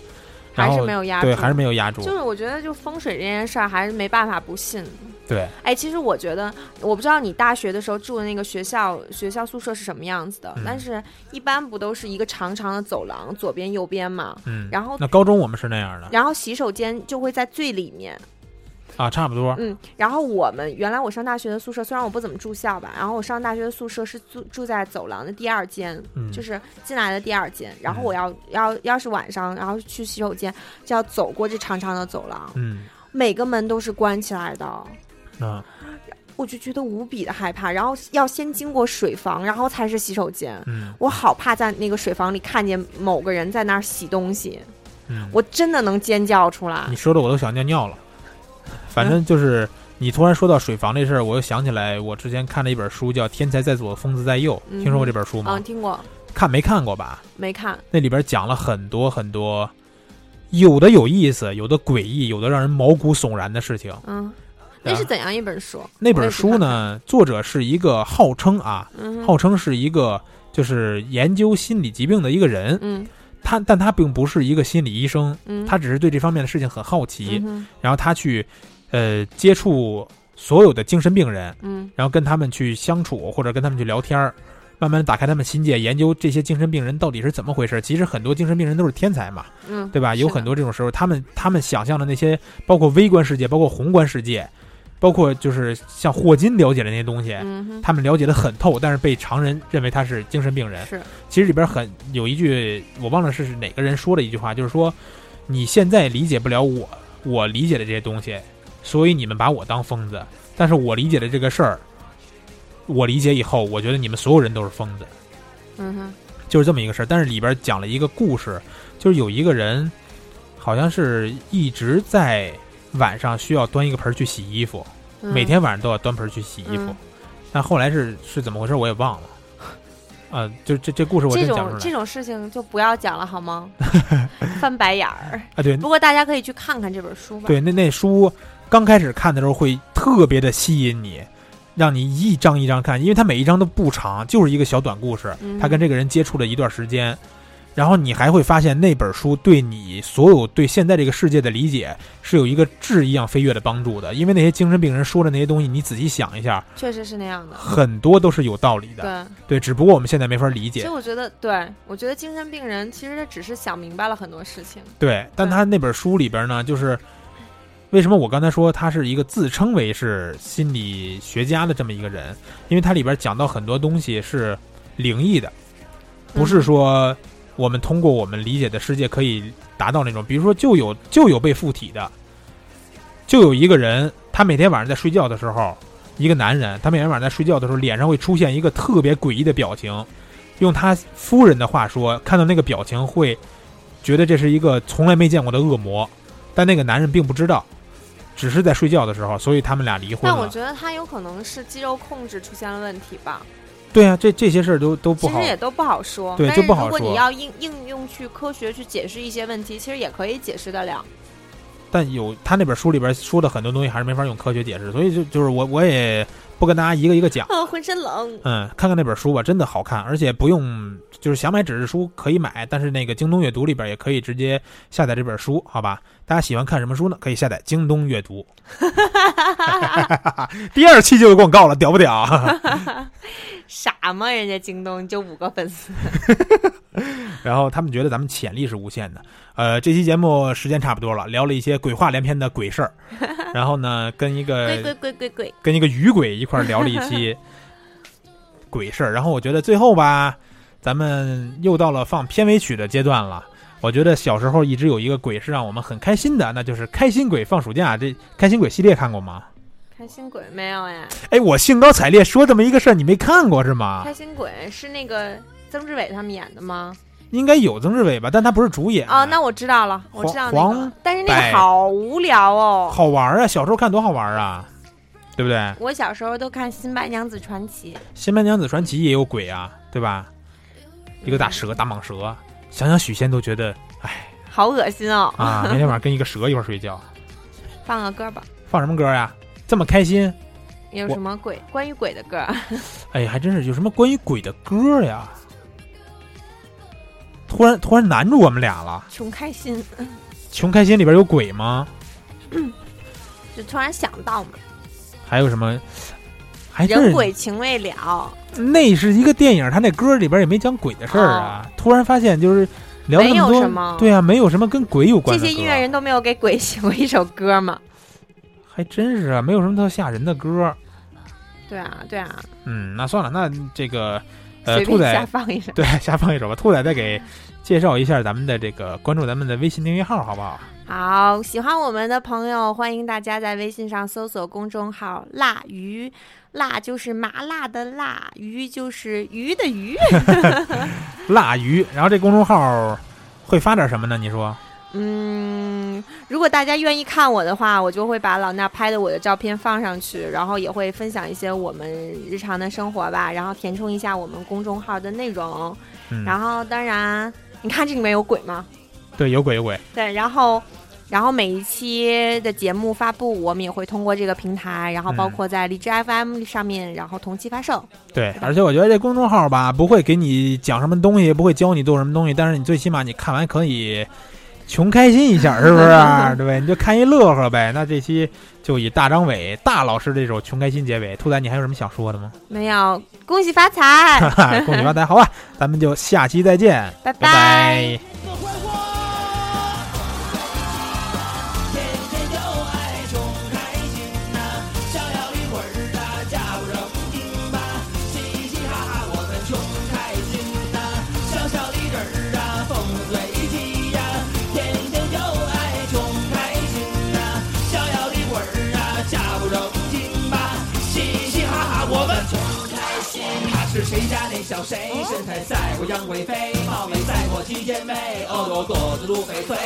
S1: 然
S2: 还是
S1: 后
S2: 没有压住，
S1: 对，还是没有压住。
S2: 就是我觉得就风水这件事儿还是没办法不信。
S1: 对，
S2: 哎，其实我觉得，我不知道你大学的时候住的那个学校学校宿舍是什么样子的，
S1: 嗯
S2: 但是一般不都是一个长长的走廊，左边右边嘛，
S1: 嗯。
S2: 然后
S1: 那高中我们是那样的
S2: 然后洗手间就会在最里面，
S1: 啊，差不多。
S2: 嗯，然后我们原来我上大学的宿舍，虽然我不怎么住校吧，然后我上大学的宿舍是住住在走廊的第二间，
S1: 嗯，
S2: 就是进来的第二间，然后
S1: 嗯
S2: 我要要要是晚上，然后去洗手间就要走过这长长的走廊，
S1: 嗯
S2: 每个门都是关起来的。
S1: 啊
S2: 我就觉得无比的害怕，然后要先经过水房，然后才是洗手间。
S1: 嗯
S2: 我好怕在那个水房里看见某个人在那儿洗东西，
S1: 嗯，
S2: 我真的能尖叫出来
S1: 你。说的我都想尿尿了。反正就是你突然说到水房这事儿，我又想起来我之前看了一本书，叫《天才在左，疯子在右》，
S2: 嗯
S1: 听说过这本书吗
S2: 嗯，？听过
S1: 看没看过吧？
S2: 没看？
S1: 那里边讲了很多很多，有的有意思，有的诡异，有的让人毛骨悚然的事情。
S2: 嗯，那是怎样一本书？
S1: 那本书呢，作者是一个号称啊，号称是一个就是研究心理疾病的一个人，
S2: 嗯
S1: 他但他并不是一个心理医生，
S2: 嗯，
S1: 他只是对这方面的事情很好奇，
S2: 嗯
S1: 然后他去呃接触所有的精神病人，
S2: 嗯
S1: 然后跟他们去相处或者跟他们去聊天儿。慢慢打开他们心界，研究这些精神病人到底是怎么回事。其实很多精神病人都是天才嘛，
S2: 嗯，
S1: 对吧？有很多这种时候，他们他们想象的那些，包括微观世界，包括宏观世界，包括就是像霍金了解的那些东西，
S2: 嗯，
S1: 他们了解的很透，但是被常人认为他是精神病人。
S2: 是，
S1: 其实里边很有一句我忘了是哪个人说的一句话，就是说你现在理解不了我我理解的这些东西，所以你们把我当疯子，但是我理解的这个事儿，我理解以后，我觉得你们所有人都是疯子。
S2: 嗯哼，
S1: 就是这么一个事儿。但是里边讲了一个故事，就是有一个人，好像是一直在晚上需要端一个盆儿去洗衣服，
S2: 嗯
S1: 每天晚上都要端盆去洗衣服。
S2: 嗯
S1: 但后来是是怎么回事，我也忘了。啊、就这这故事我
S2: 这种这种事情就不要讲了好吗？翻白眼儿。
S1: 啊！对
S2: 不过大家可以去看看这本书吧。
S1: 对，那那书刚开始看的时候会特别的吸引你，让你一张一张看，因为它每一张都不长，就是一个小短故事。
S2: 嗯
S1: 他跟这个人接触了一段时间，然后你还会发现那本书对你所有对现在这个世界的理解是有一个质一样飞跃的帮助的。因为那些精神病人说的那些东西，你仔细想一下，
S2: 确实是那样的。
S1: 很多都是有道理的。
S2: 对，
S1: 对，只不过我们现在没法理解
S2: 其实
S1: 解。
S2: 我觉得，对我觉得精神病人其实他只是想明白了很多事情。
S1: 对，但他那本书里边呢，就是为什么我刚才说他是一个自称为是心理学家的这么一个人，因为他里边讲到很多东西是灵异的，不是说我们通过我们理解的世界可以达到那种，比如说就有就有被附体的，就有一个人，他每天晚上在睡觉的时候，一个男人，他每天晚上在睡觉的时候，脸上会出现一个特别诡异的表情，用他夫人的话说，看到那个表情会觉得这是一个从来没见过的恶魔，但那个男人并不知道，只是在睡觉的时候，所以他们俩离婚了。
S2: 但我觉得他有可能是肌肉控制出现了问题吧，
S1: 对啊，这这些事儿都都不好
S2: 其实。也都不好说。
S1: 对就不好说
S2: 如果你要应应用去科学去解释一些问题，其实也可以解释得了。
S1: 但有他那本书里边说的很多东西还是没法用科学解释，所以就就是我我也不跟大家一个一个讲。
S2: 嗯，浑身冷。
S1: 嗯，看看那本书吧，真的好看，而且不用就是想买纸质书可以买，但是那个京东阅读里边也可以直接下载这本书，好吧？大家喜欢看什么书呢？可以下载京东阅读。第二期就有广告了，屌不屌？
S2: 傻吗？人家京东就五个粉丝。
S1: 然后他们觉得咱们潜力是无限的。呃，这期节目时间差不多了，聊了一些鬼话连篇的鬼事儿，然后呢，跟一个
S2: 鬼鬼鬼鬼鬼，
S1: 跟一个女鬼一块儿聊了一期鬼事儿，然后我觉得最后吧，咱们又到了放片尾曲的阶段了。我觉得小时候一直有一个鬼是让我们很开心的，那就是《开心鬼放暑假》。这《开心鬼》系列看过吗？
S2: 开心鬼没有呀？
S1: 哎，我兴高采烈说这么一个事儿，你没看过是吗？
S2: 开心鬼是那个曾志伟他们演的吗？
S1: 应该有曾志伟吧，但他不是主演。
S2: 哦，那我知道了，我知道那
S1: 黄
S2: 个，但是那个好无聊哦。
S1: 好玩啊！小时候看多好玩啊，对不对？
S2: 我小时候都看《新白娘子传奇》，《
S1: 新白娘子传奇》也有鬼啊，对吧？一个大蛇，大蟒蛇，想想许仙都觉得，哎
S2: 好恶心哦。
S1: 啊，每天晚上跟一个蛇一块儿睡觉，
S2: 放个歌吧，
S1: 放什么歌呀？这么开心？
S2: 有什么鬼关于鬼的歌？
S1: 哎，还真是有什么关于鬼的歌呀？突然突然难住我们俩了。
S2: 穷开心，
S1: 穷开心里边有鬼吗？
S2: 就突然想到嘛，
S1: 还有什么？还真
S2: 人
S1: 是
S2: 鬼情未了，
S1: 那是一个电影，他那歌里边也没讲鬼的事儿啊。突然发现就是
S2: 没
S1: 那么多，
S2: 有什么
S1: 对啊，没有什么跟鬼有关的。
S2: 这些音乐人都没有给鬼写过一首歌吗？
S1: 还真是啊，没有什么特吓人的歌。
S2: 对啊，对啊，
S1: 嗯，那算了，那这个呃，兔仔
S2: 瞎放一首。
S1: 对 下放一首吧。兔仔再给介绍一下咱们的这个关注咱们的微信订阅号，好不好？
S2: 好，喜欢我们的朋友，欢迎大家在微信上搜索公众号“辣鱼”，辣就是麻辣的辣，鱼就是鱼的鱼。
S1: 辣鱼，然后这公众号会发点什么呢？你说？
S2: 嗯，如果大家愿意看我的话，我就会把老衲拍的我的照片放上去，然后也会分享一些我们日常的生活吧，然后填充一下我们公众号的内容。
S1: 嗯，
S2: 然后，当然，你看这里面有鬼吗？
S1: 对，有鬼有鬼。
S2: 对，然后，然后每一期的节目发布，我们也会通过这个平台，然后包
S1: 嗯
S2: 括在荔枝 FM 上面，然后同期发售。
S1: 对，
S2: 吧
S1: 而且我觉得这公众号吧，不会给你讲什么东西，不会教你做什么东西，但是你最起码你看完可以穷开心一下，是不是、啊？对？你就看一乐呵呗。那这期就以大张伟大老师这首《穷开心》结尾。兔仔，你还有什么想说的吗？
S2: 没有，恭喜发财，
S1: 恭喜发财，好吧，咱们就下期再见，
S2: 拜
S1: 拜
S3: 谁家那小谁，身材赛过杨贵妃，貌美赛过七姐妹，婀娜多姿如翡翠。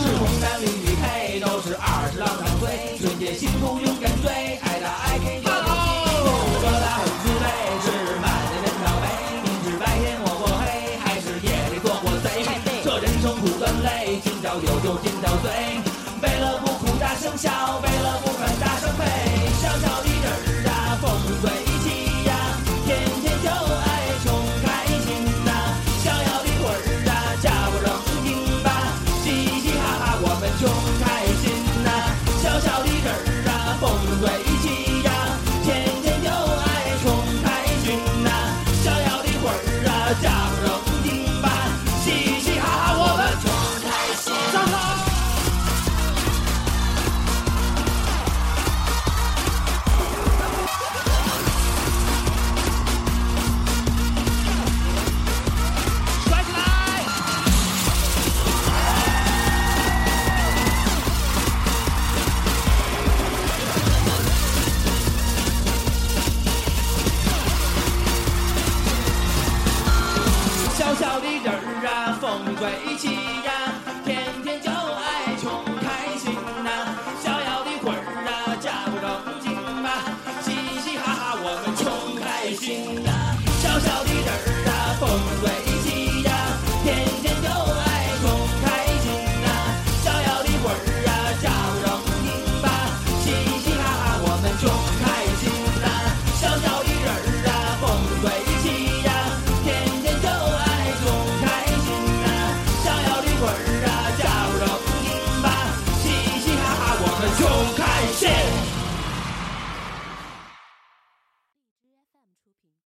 S3: 是红男绿女配，都是二十郎相随。纯洁辛苦勇敢追，爱她爱给她。说她很自卑，是满面的挑眉。明是白天我过黑，还是夜里做我贼。这人生苦短累，今朝有酒今朝醉。